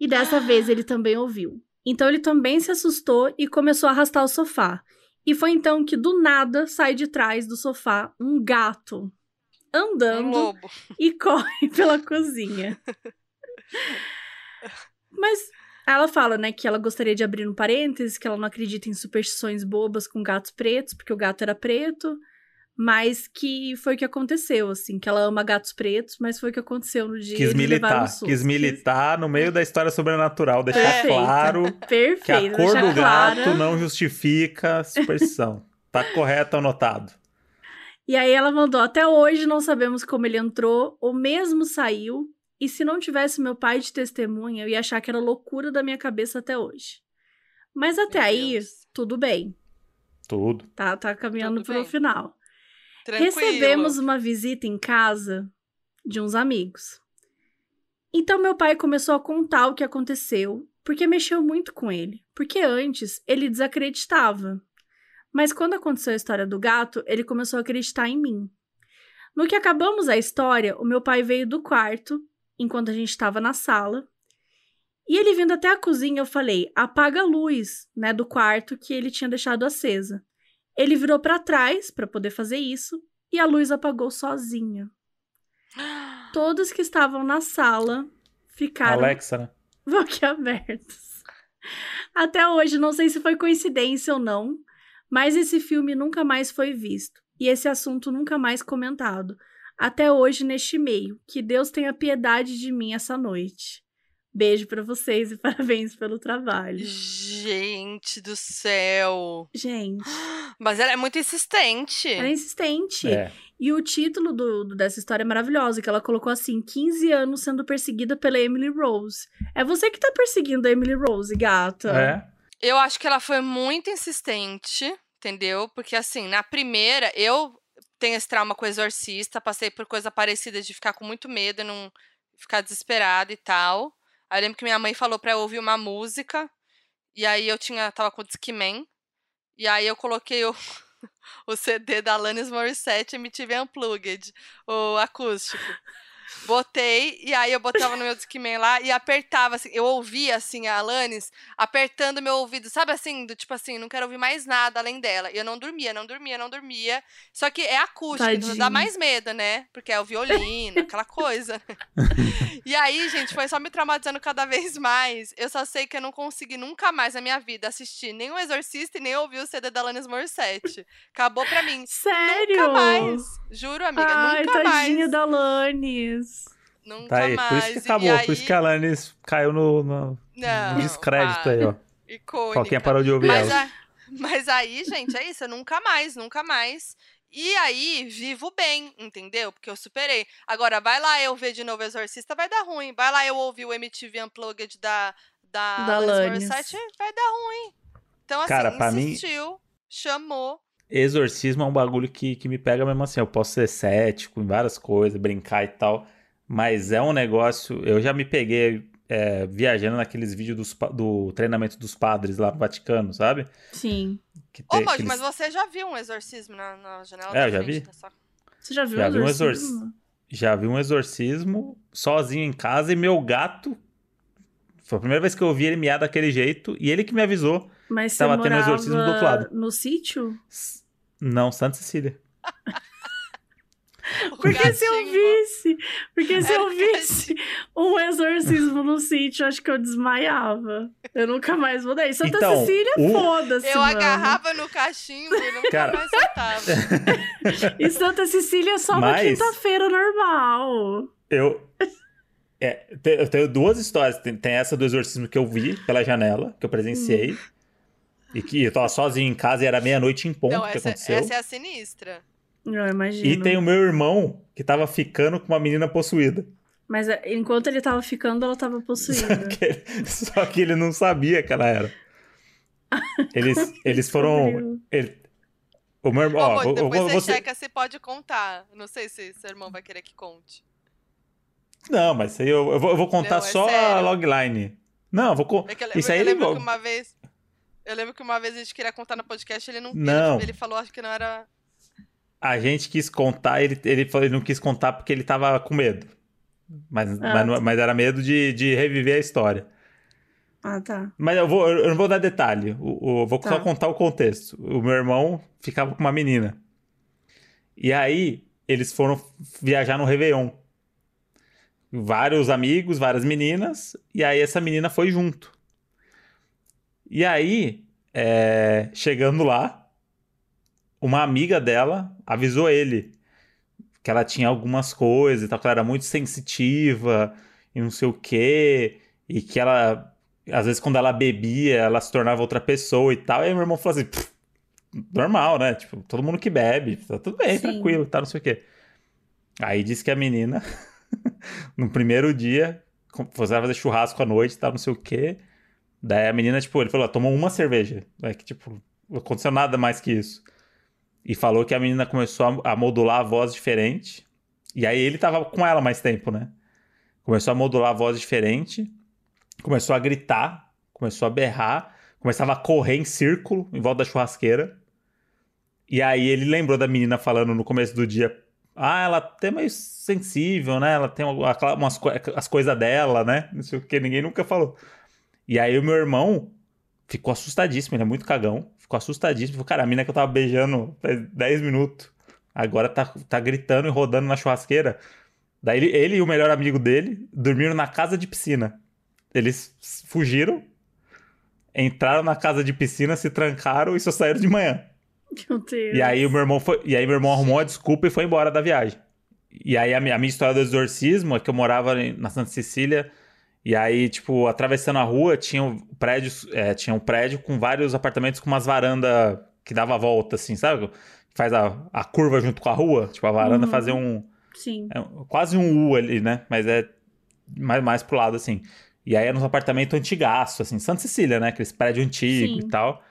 E dessa vez ele também ouviu. Então ele também se assustou e começou a arrastar o sofá. E foi então que do nada sai de trás do sofá um gato Um andando lobo. e (laughs) corre pela cozinha. Mas ela fala, né, que ela gostaria de abrir um parênteses, que ela não acredita em superstições bobas com gatos pretos, porque o gato era preto, mas que foi o que aconteceu, assim, que ela ama gatos pretos, mas foi o que aconteceu no dia Quis militar. susto. Quis militar no meio da história sobrenatural. Deixar Perfeito. claro (laughs) Perfeito. que a cor deixar do gato claro. não justifica a superstição. tá correto anotado. E aí ela mandou, até hoje não sabemos como ele entrou, ou mesmo saiu, e se não tivesse meu pai de testemunha, eu ia achar que era loucura da minha cabeça até hoje. Mas até Meu aí, Deus. tudo bem, Tudo. tá? Tá caminhando Tudo pro bem. final. Tranquilo. Recebemos uma visita em casa de uns amigos. Então meu pai começou a contar o que aconteceu, porque mexeu muito com ele. Porque antes ele desacreditava. Mas quando aconteceu a história do gato, ele começou a acreditar em mim. No que acabamos a história, o meu pai veio do quarto, enquanto a gente estava na sala. E ele vindo até a cozinha, eu falei: apaga a luz, né, do quarto que ele tinha deixado acesa. Ele virou para trás para poder fazer isso e a luz apagou sozinha. (gasps) Todos que estavam na sala ficaram Alexa, né? (laughs) boquiabertos. Até hoje, não sei se foi coincidência ou não, mas esse filme nunca mais foi visto e esse assunto nunca mais comentado. Até hoje neste meio. Que Deus tenha piedade de mim essa noite. Beijo pra vocês e (laughs) parabéns pelo trabalho. Gente do céu. Gente, (gasps) Mas ela é muito insistente. ela é insistente. É. E o título do, do- dessa história é maravilhoso, que ela colocou assim, 15 anos sendo perseguida pela Emily Rose. É você que tá perseguindo a Emily Rose, gata. É. Eu acho que ela foi muito insistente, entendeu? Porque assim, na primeira, eu tenho esse trauma com o exorcista, passei por coisa parecida de ficar com muito medo e não ficar desesperada e tal. Aí eu lembro que minha mãe falou pra eu ouvir uma música, e aí eu tinha tava com o Discman, e aí eu coloquei o, (laughs) o CD da Alanis Morissette MTV Unplugged, o acústico. Botei, e aí eu botava no meu Discman lá e apertava, assim, eu ouvia, assim, a Alanis apertando meu ouvido, sabe assim, do tipo assim, não quero ouvir mais nada além dela. E eu não dormia, não dormia, não dormia. Só que é acústica, então dá Tadinha. mais medo, né? Porque é o violino, aquela coisa. (laughs) e aí, gente, foi só me traumatizando cada vez mais. Eu só sei que eu não consegui nunca mais na minha vida assistir nem o Exorcista e nem ouvir o CD da Alanis Morissette. Acabou pra mim. Sério? Nunca mais. Juro, amiga, Ai, nunca tadinha mais. da Alanis. Nunca Tá aí. mais. Por isso que acabou. aí... Por isso que a Alanis caiu no, no Não, descrédito para. aí, ó. Icônica. Qualquer parou de ouvir Mas, ela. a- mas aí, gente, é isso. Nunca mais, nunca mais. E aí, vivo bem, entendeu? Porque eu superei. Agora, vai lá eu ver de novo Exorcista, vai dar ruim. Vai lá eu ouvir o MTV Unplugged da, da, Da Alanis. Morissette, vai dar ruim. Então, assim, Cara, pra mim- insistiu, chamou. Exorcismo é um bagulho que, que me pega mesmo assim. Eu posso ser cético em várias coisas, brincar e tal. Mas é um negócio. Eu já me peguei é, viajando naqueles vídeos dos do treinamento dos padres lá no Vaticano, sabe? Sim. Que Ô, tem Moji, aqueles- mas você já viu um exorcismo na, na janela É, da eu já frente vi. da sua- Você já viu Já o vi um exorcismo? Já vi um exorcismo sozinho em casa e meu gato. Foi a primeira vez que eu ouvi ele miar daquele jeito e ele que me avisou. Mas você Tava tendo morava exorcismo do outro lado. no sítio? S- Não, Santa Cecília. (laughs) Porque se eu gatinho. visse, porque se eu o visse um exorcismo no sítio, acho que eu desmaiava. Eu nunca mais vou daí. Santa Então, Cecília, o- foda-se, Eu mano. agarrava no cachimbo e nunca Cara. mais soltava. (laughs) E Santa Cecília é só na Mas- quinta-feira normal. Eu. É, eu tenho duas histórias. Tem, tem essa do exorcismo que eu vi pela janela, que eu presenciei. E que eu tava sozinho em casa e era meia-noite em ponto Não, que essa, aconteceu. essa é a sinistra. Eu imagino. E tem o meu irmão que tava ficando com uma menina possuída. Mas é, enquanto ele tava ficando, ela tava Só possuída. que, ele, só que ele não sabia que ela era. Eles, (laughs) eles foram. Ele- o meu irmão. Ó, eu- eu depois vou- você você- checa se pode contar. Não sei se seu irmão vai querer que conte. Não, mas aí eu, eu vou, eu vou contar Não, é só a sério. logline. Não, eu vou. É que eu Isso aí eu lembro ele- que uma vez. Eu lembro que uma vez a gente queria contar no podcast, ele não. Não. Ele, ele falou, acho que não era. a gente quis contar, ele, ele, falou, ele não quis contar porque ele tava com medo. Mas, Ah, mas, tá. mas era medo de, de reviver a história. Ah, tá. Mas eu, vou, eu não vou dar detalhe, o, o- vou só Tá. contar o contexto. O meu irmão ficava com uma menina. E aí, eles foram viajar no Réveillon. Vários amigos, várias meninas, e aí essa menina foi junto. E aí, é, chegando lá, uma amiga dela avisou ele que ela tinha algumas coisas e tal, que ela era muito sensitiva e não sei o quê, e que ela, às vezes, quando ela bebia, ela se tornava outra pessoa e tal. E aí meu irmão falou assim: "Pff, normal, né? Tipo, todo mundo que bebe, tá tudo bem, Sim. tranquilo, tá, não sei o quê. Aí disse que a menina, (laughs) no primeiro dia, com- você vai fazer churrasco à noite, tá, não sei o quê. Daí a menina, tipo, ele falou, "Ela tomou uma cerveja. É que, tipo, não aconteceu nada mais que isso. E falou que a menina começou a, modular a voz diferente. E aí ele tava com ela mais tempo, né? Começou a modular a voz diferente. Começou a gritar. Começou a berrar. Começava a correr em círculo em volta da churrasqueira. E aí ele lembrou da menina falando no começo do dia. Ah, ela até meio sensível, né? Ela tem umas co- as coisas dela, né? Não sei o que, ninguém nunca falou. E aí o meu irmão ficou assustadíssimo, ele é muito cagão. Ficou assustadíssimo. Falou, cara, a mina que eu tava beijando faz 10 minutos, agora tá, tá gritando e rodando na churrasqueira. Daí ele, ele e o melhor amigo dele dormiram na casa de piscina. Eles fugiram, entraram na casa de piscina, se trancaram e só saíram de manhã. Meu Deus. E aí o meu irmão foi, e aí meu irmão arrumou a desculpa e foi embora da viagem. E aí a minha, a minha história do exorcismo é que eu morava na Santa Cecília e aí tipo atravessando a rua tinha um prédio, é, tinha um prédio com vários apartamentos com umas varandas que dava a volta assim, sabe? Faz a, a curva junto com a rua, tipo a varanda Uhum. fazia um Sim. é quase um U ali, né? Mas é mais, mais pro lado, assim. E aí era uns apartamentos antigaço, assim, Santa Cecília, né? Aqueles prédios antigos Sim. e tal.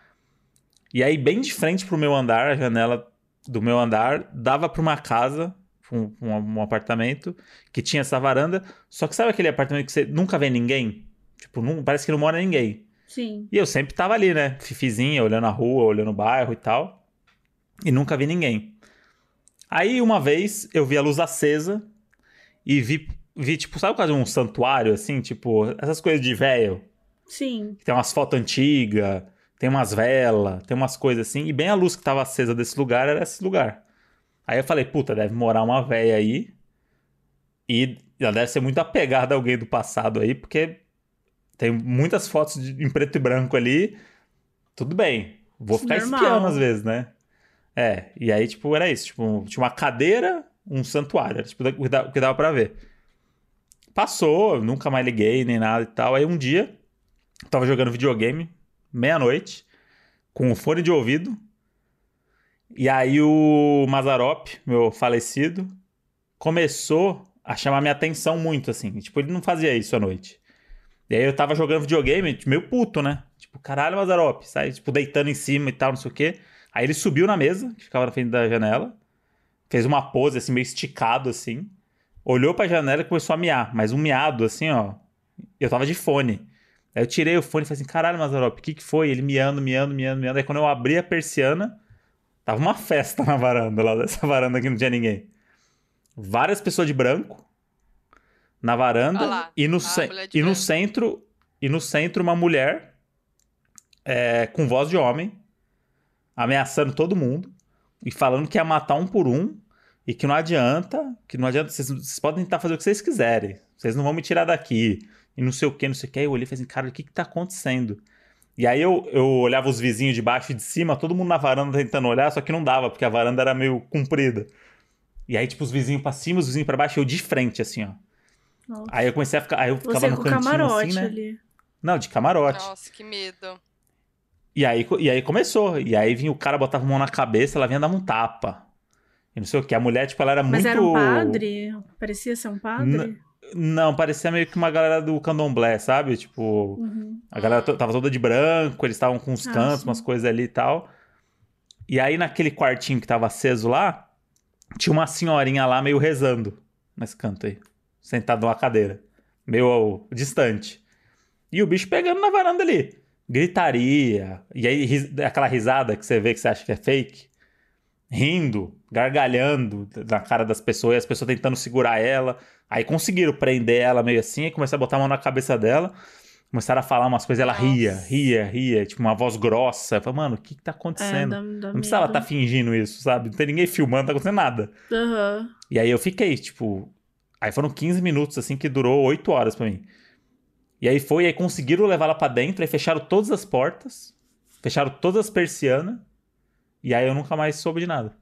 E aí, bem de frente pro meu andar, a janela do meu andar dava pra uma casa, um, um, um apartamento, que tinha essa varanda. Só que sabe aquele apartamento que você nunca vê ninguém? Tipo, não, parece que não mora ninguém. Sim. E eu sempre tava ali, né? Fifizinha, olhando a rua, olhando o bairro e tal. E nunca vi ninguém. Aí uma vez eu vi a luz acesa e vi, vi tipo, sabe quase um santuário, assim? Tipo, essas coisas de velho. Sim. Tem umas fotos antigas, tem umas velas, tem umas coisas assim. E bem a luz que tava acesa desse lugar era esse lugar. Aí eu falei, puta, deve morar uma velha aí. E ela deve ser muito apegada a alguém do passado aí, porque tem muitas fotos de- em preto e branco ali. Tudo bem. Vou ficar Normal. espiando às vezes, né? É, e aí, tipo, era isso. Tipo, tinha uma cadeira, um santuário. Era, tipo, o que dava- o que dava pra ver. Passou, nunca mais liguei, nem nada e tal. Aí um dia, tava jogando videogame, meia-noite, com o fone de ouvido. E aí o Mazarop, meu falecido, começou a chamar minha atenção muito, assim. Tipo, ele não fazia isso à noite. E aí eu tava jogando videogame, meio puto, né? Tipo, caralho, Mazarop, sai, tipo, deitando em cima e tal, não sei o quê. Aí ele subiu na mesa, que ficava na frente da janela, fez uma pose, assim, meio esticado, assim, olhou pra janela e começou a miar, mas um miado, assim, ó. Eu tava de fone. Aí eu tirei o fone e falei assim, caralho, Mazarop, o que que foi? Ele miando, miando, miando, miando. Aí quando eu abri a persiana, tava uma festa (laughs) na varanda, lá dessa varanda que não tinha ninguém. Várias pessoas de branco na varanda lá, e no, ce- e no branco. centro e no centro uma mulher é, com voz de homem ameaçando todo mundo e falando que ia matar um por um e que não adianta, que não adianta, vocês, vocês podem tentar fazer o que vocês quiserem, vocês não vão me tirar daqui e não sei o que, não sei o que. Aí eu olhei e falei assim, cara, o que que tá acontecendo? E aí eu, eu olhava os vizinhos de baixo e de cima, todo mundo na varanda tentando olhar, só que não dava, porque a varanda era meio comprida. E aí, tipo, os vizinhos pra cima, os vizinhos pra baixo, e eu de frente, assim, ó. Nossa. Aí eu comecei a ficar. Aí eu ficava Você no com cantinho camarote assim, né? ali. Não, de camarote. Nossa, que medo. E aí, e aí começou. E aí vinha o cara, botava a mão na cabeça, ela vinha dar um tapa. E não sei o que. A mulher, tipo, ela era Mas muito. era um padre? Parecia ser um padre? Não, parecia meio que uma galera do candomblé, sabe? Tipo, Uhum. a galera tava toda de branco, eles estavam com uns Ah, cantos, sim. umas coisas ali e tal. E aí, naquele quartinho que tava aceso lá, tinha uma senhorinha lá meio rezando nesse canto aí, sentada numa cadeira, meio distante. E o bicho pegando na varanda ali. Gritaria. E aí, ris- aquela risada que você vê que você acha que é fake. Rindo, gargalhando na cara das pessoas, e as pessoas tentando segurar ela. Aí conseguiram prender ela meio assim, e começaram a botar a mão na cabeça dela. Começaram a falar umas coisas, ela Nossa. ria, ria, ria, tipo uma voz grossa. Eu falei, mano, o que que tá É, acontecendo? dá, dá não precisava medo. estar fingindo isso, sabe? Não tem ninguém filmando, não tá acontecendo nada. Aham. E aí eu fiquei, tipo. Aí foram 15 minutos, assim, que durou 8 horas pra mim. E aí foi, aí conseguiram levar ela pra dentro, aí fecharam todas as portas, fecharam todas as persianas, e aí eu nunca mais soube de nada.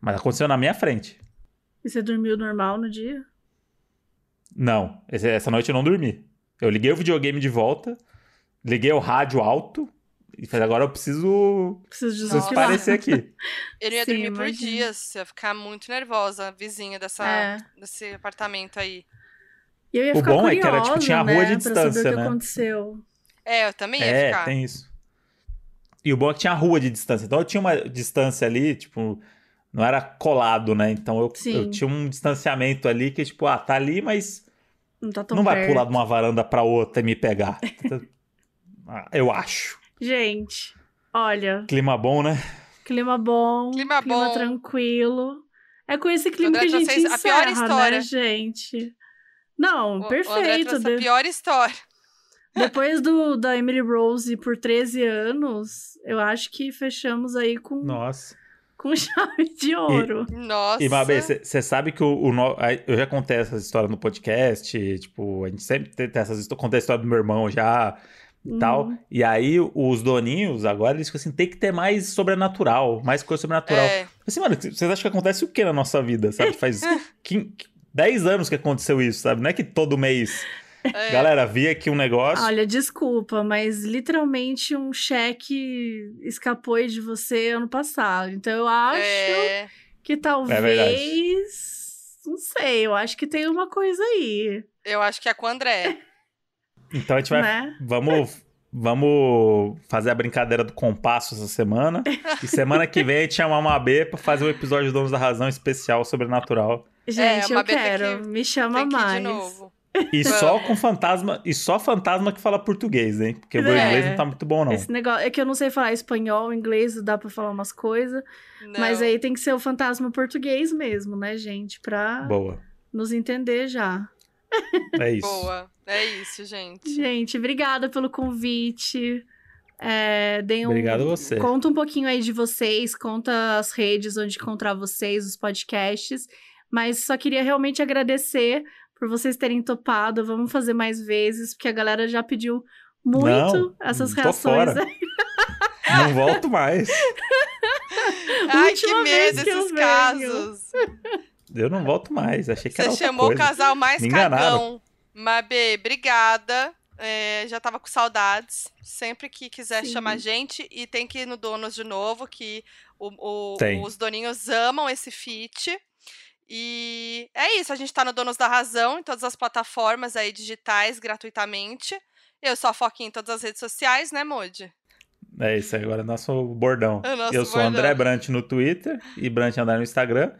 Mas aconteceu na minha frente. E você dormiu normal no dia? Não, essa noite eu não dormi. Eu liguei o videogame de volta, liguei o rádio alto, e falei, agora eu preciso, Preciso preciso Nossa. desopilar. parecer aqui. (laughs) Eu não ia Sim, dormir por imagino. dias. Eu ia ficar muito nervosa, vizinha dessa, É. desse apartamento aí. E eu ia O ficar bom é curiosa, que era, tipo, tinha a rua né, de pra saber o distância, que né? aconteceu. É, eu também ia É, ficar. tem isso. E o bom é que tinha rua de distância. Então eu tinha uma distância ali, tipo, não era colado, né? Então eu, eu tinha um distanciamento ali que, tipo, ah, tá ali, mas Não tá tão não vai perto. pular de uma varanda pra outra e me pegar. (laughs) Ah, eu acho. Gente, olha, Clima bom, né? clima bom, Clima bom. tranquilo. É com esse clima que a gente trouxe a pior encerra, história. né, gente? Não, O- O perfeito. De- a pior história. Depois do da Emily Rose por 13 anos, eu acho que fechamos aí com, Nossa. com (laughs) chave de ouro. Nossa. E, Mabê, você sabe que o, o eu já contei essas histórias no podcast, tipo, a gente sempre tem tem essas histórias, contei a história do meu irmão já e tal. Uhum. E aí, os doninhos, agora, eles ficam assim, tem que ter mais sobrenatural, mais coisa sobrenatural. É, Assim, mano, vocês acham que acontece o que na nossa vida, sabe? Faz (laughs) 15, 10 anos que aconteceu isso, sabe? Não é que todo mês, é. galera, via aqui um negócio. Olha, desculpa, mas literalmente um cheque escapou aí de você ano passado. Então eu acho É, que É talvez. não sei, eu acho que tem uma coisa aí, eu acho que é com o André. (laughs) Então a gente vai. né? Vamos. Vamos fazer a brincadeira do compasso essa semana. (laughs) E semana que vem a gente chamar uma B pra fazer um episódio do Donos da Razão especial sobrenatural. Gente, uma eu quero. que- Me chama Tem que ir mais. E só com fantasma. E só fantasma que fala português, hein? Porque o meu É. inglês não tá muito bom, não. Esse negócio é que eu não sei falar espanhol, inglês, dá pra falar umas coisas, mas aí tem que ser o fantasma português mesmo, né, gente, Pra Boa. nos entender já. (laughs) É isso. Boa. É isso, gente. Gente, obrigada pelo convite. É, deem um- Obrigado a você. Conta um pouquinho aí de vocês, conta as redes onde encontrar vocês, os podcasts. Mas só queria realmente agradecer por vocês terem topado. Vamos fazer mais vezes, porque a galera já pediu muito Não, essas tô reações. fora. Não volto mais. (laughs) Ai, que Última medo que esses casos. Eu não volto mais. Achei que Você era outra chamou coisa. o casal mais Me cagão. Mabê, obrigada. É, já tava com saudades. Sempre que quiser Sim. chamar a gente. E tem que ir no Donos de novo, que o- o- os doninhos amam esse feat. E é isso, a gente tá no Donos da Razão, em todas as plataformas aí digitais, gratuitamente. Eu sou a Foquinha em todas as redes sociais, né, Modi? É isso, agora é nosso bordão. É nosso eu sou bordão. André Brant no Twitter e Brant André no Instagram.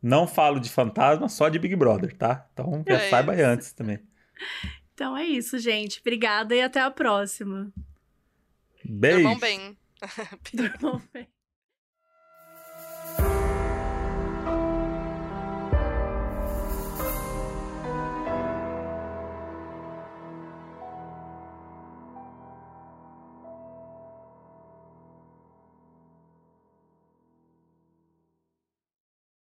Não falo de fantasma, só de Big Brother, tá? Então já É saiba aí antes também. Então é isso, gente. Obrigada e até a próxima. Beijo. (laughs) Durmam bem. Durmam bem.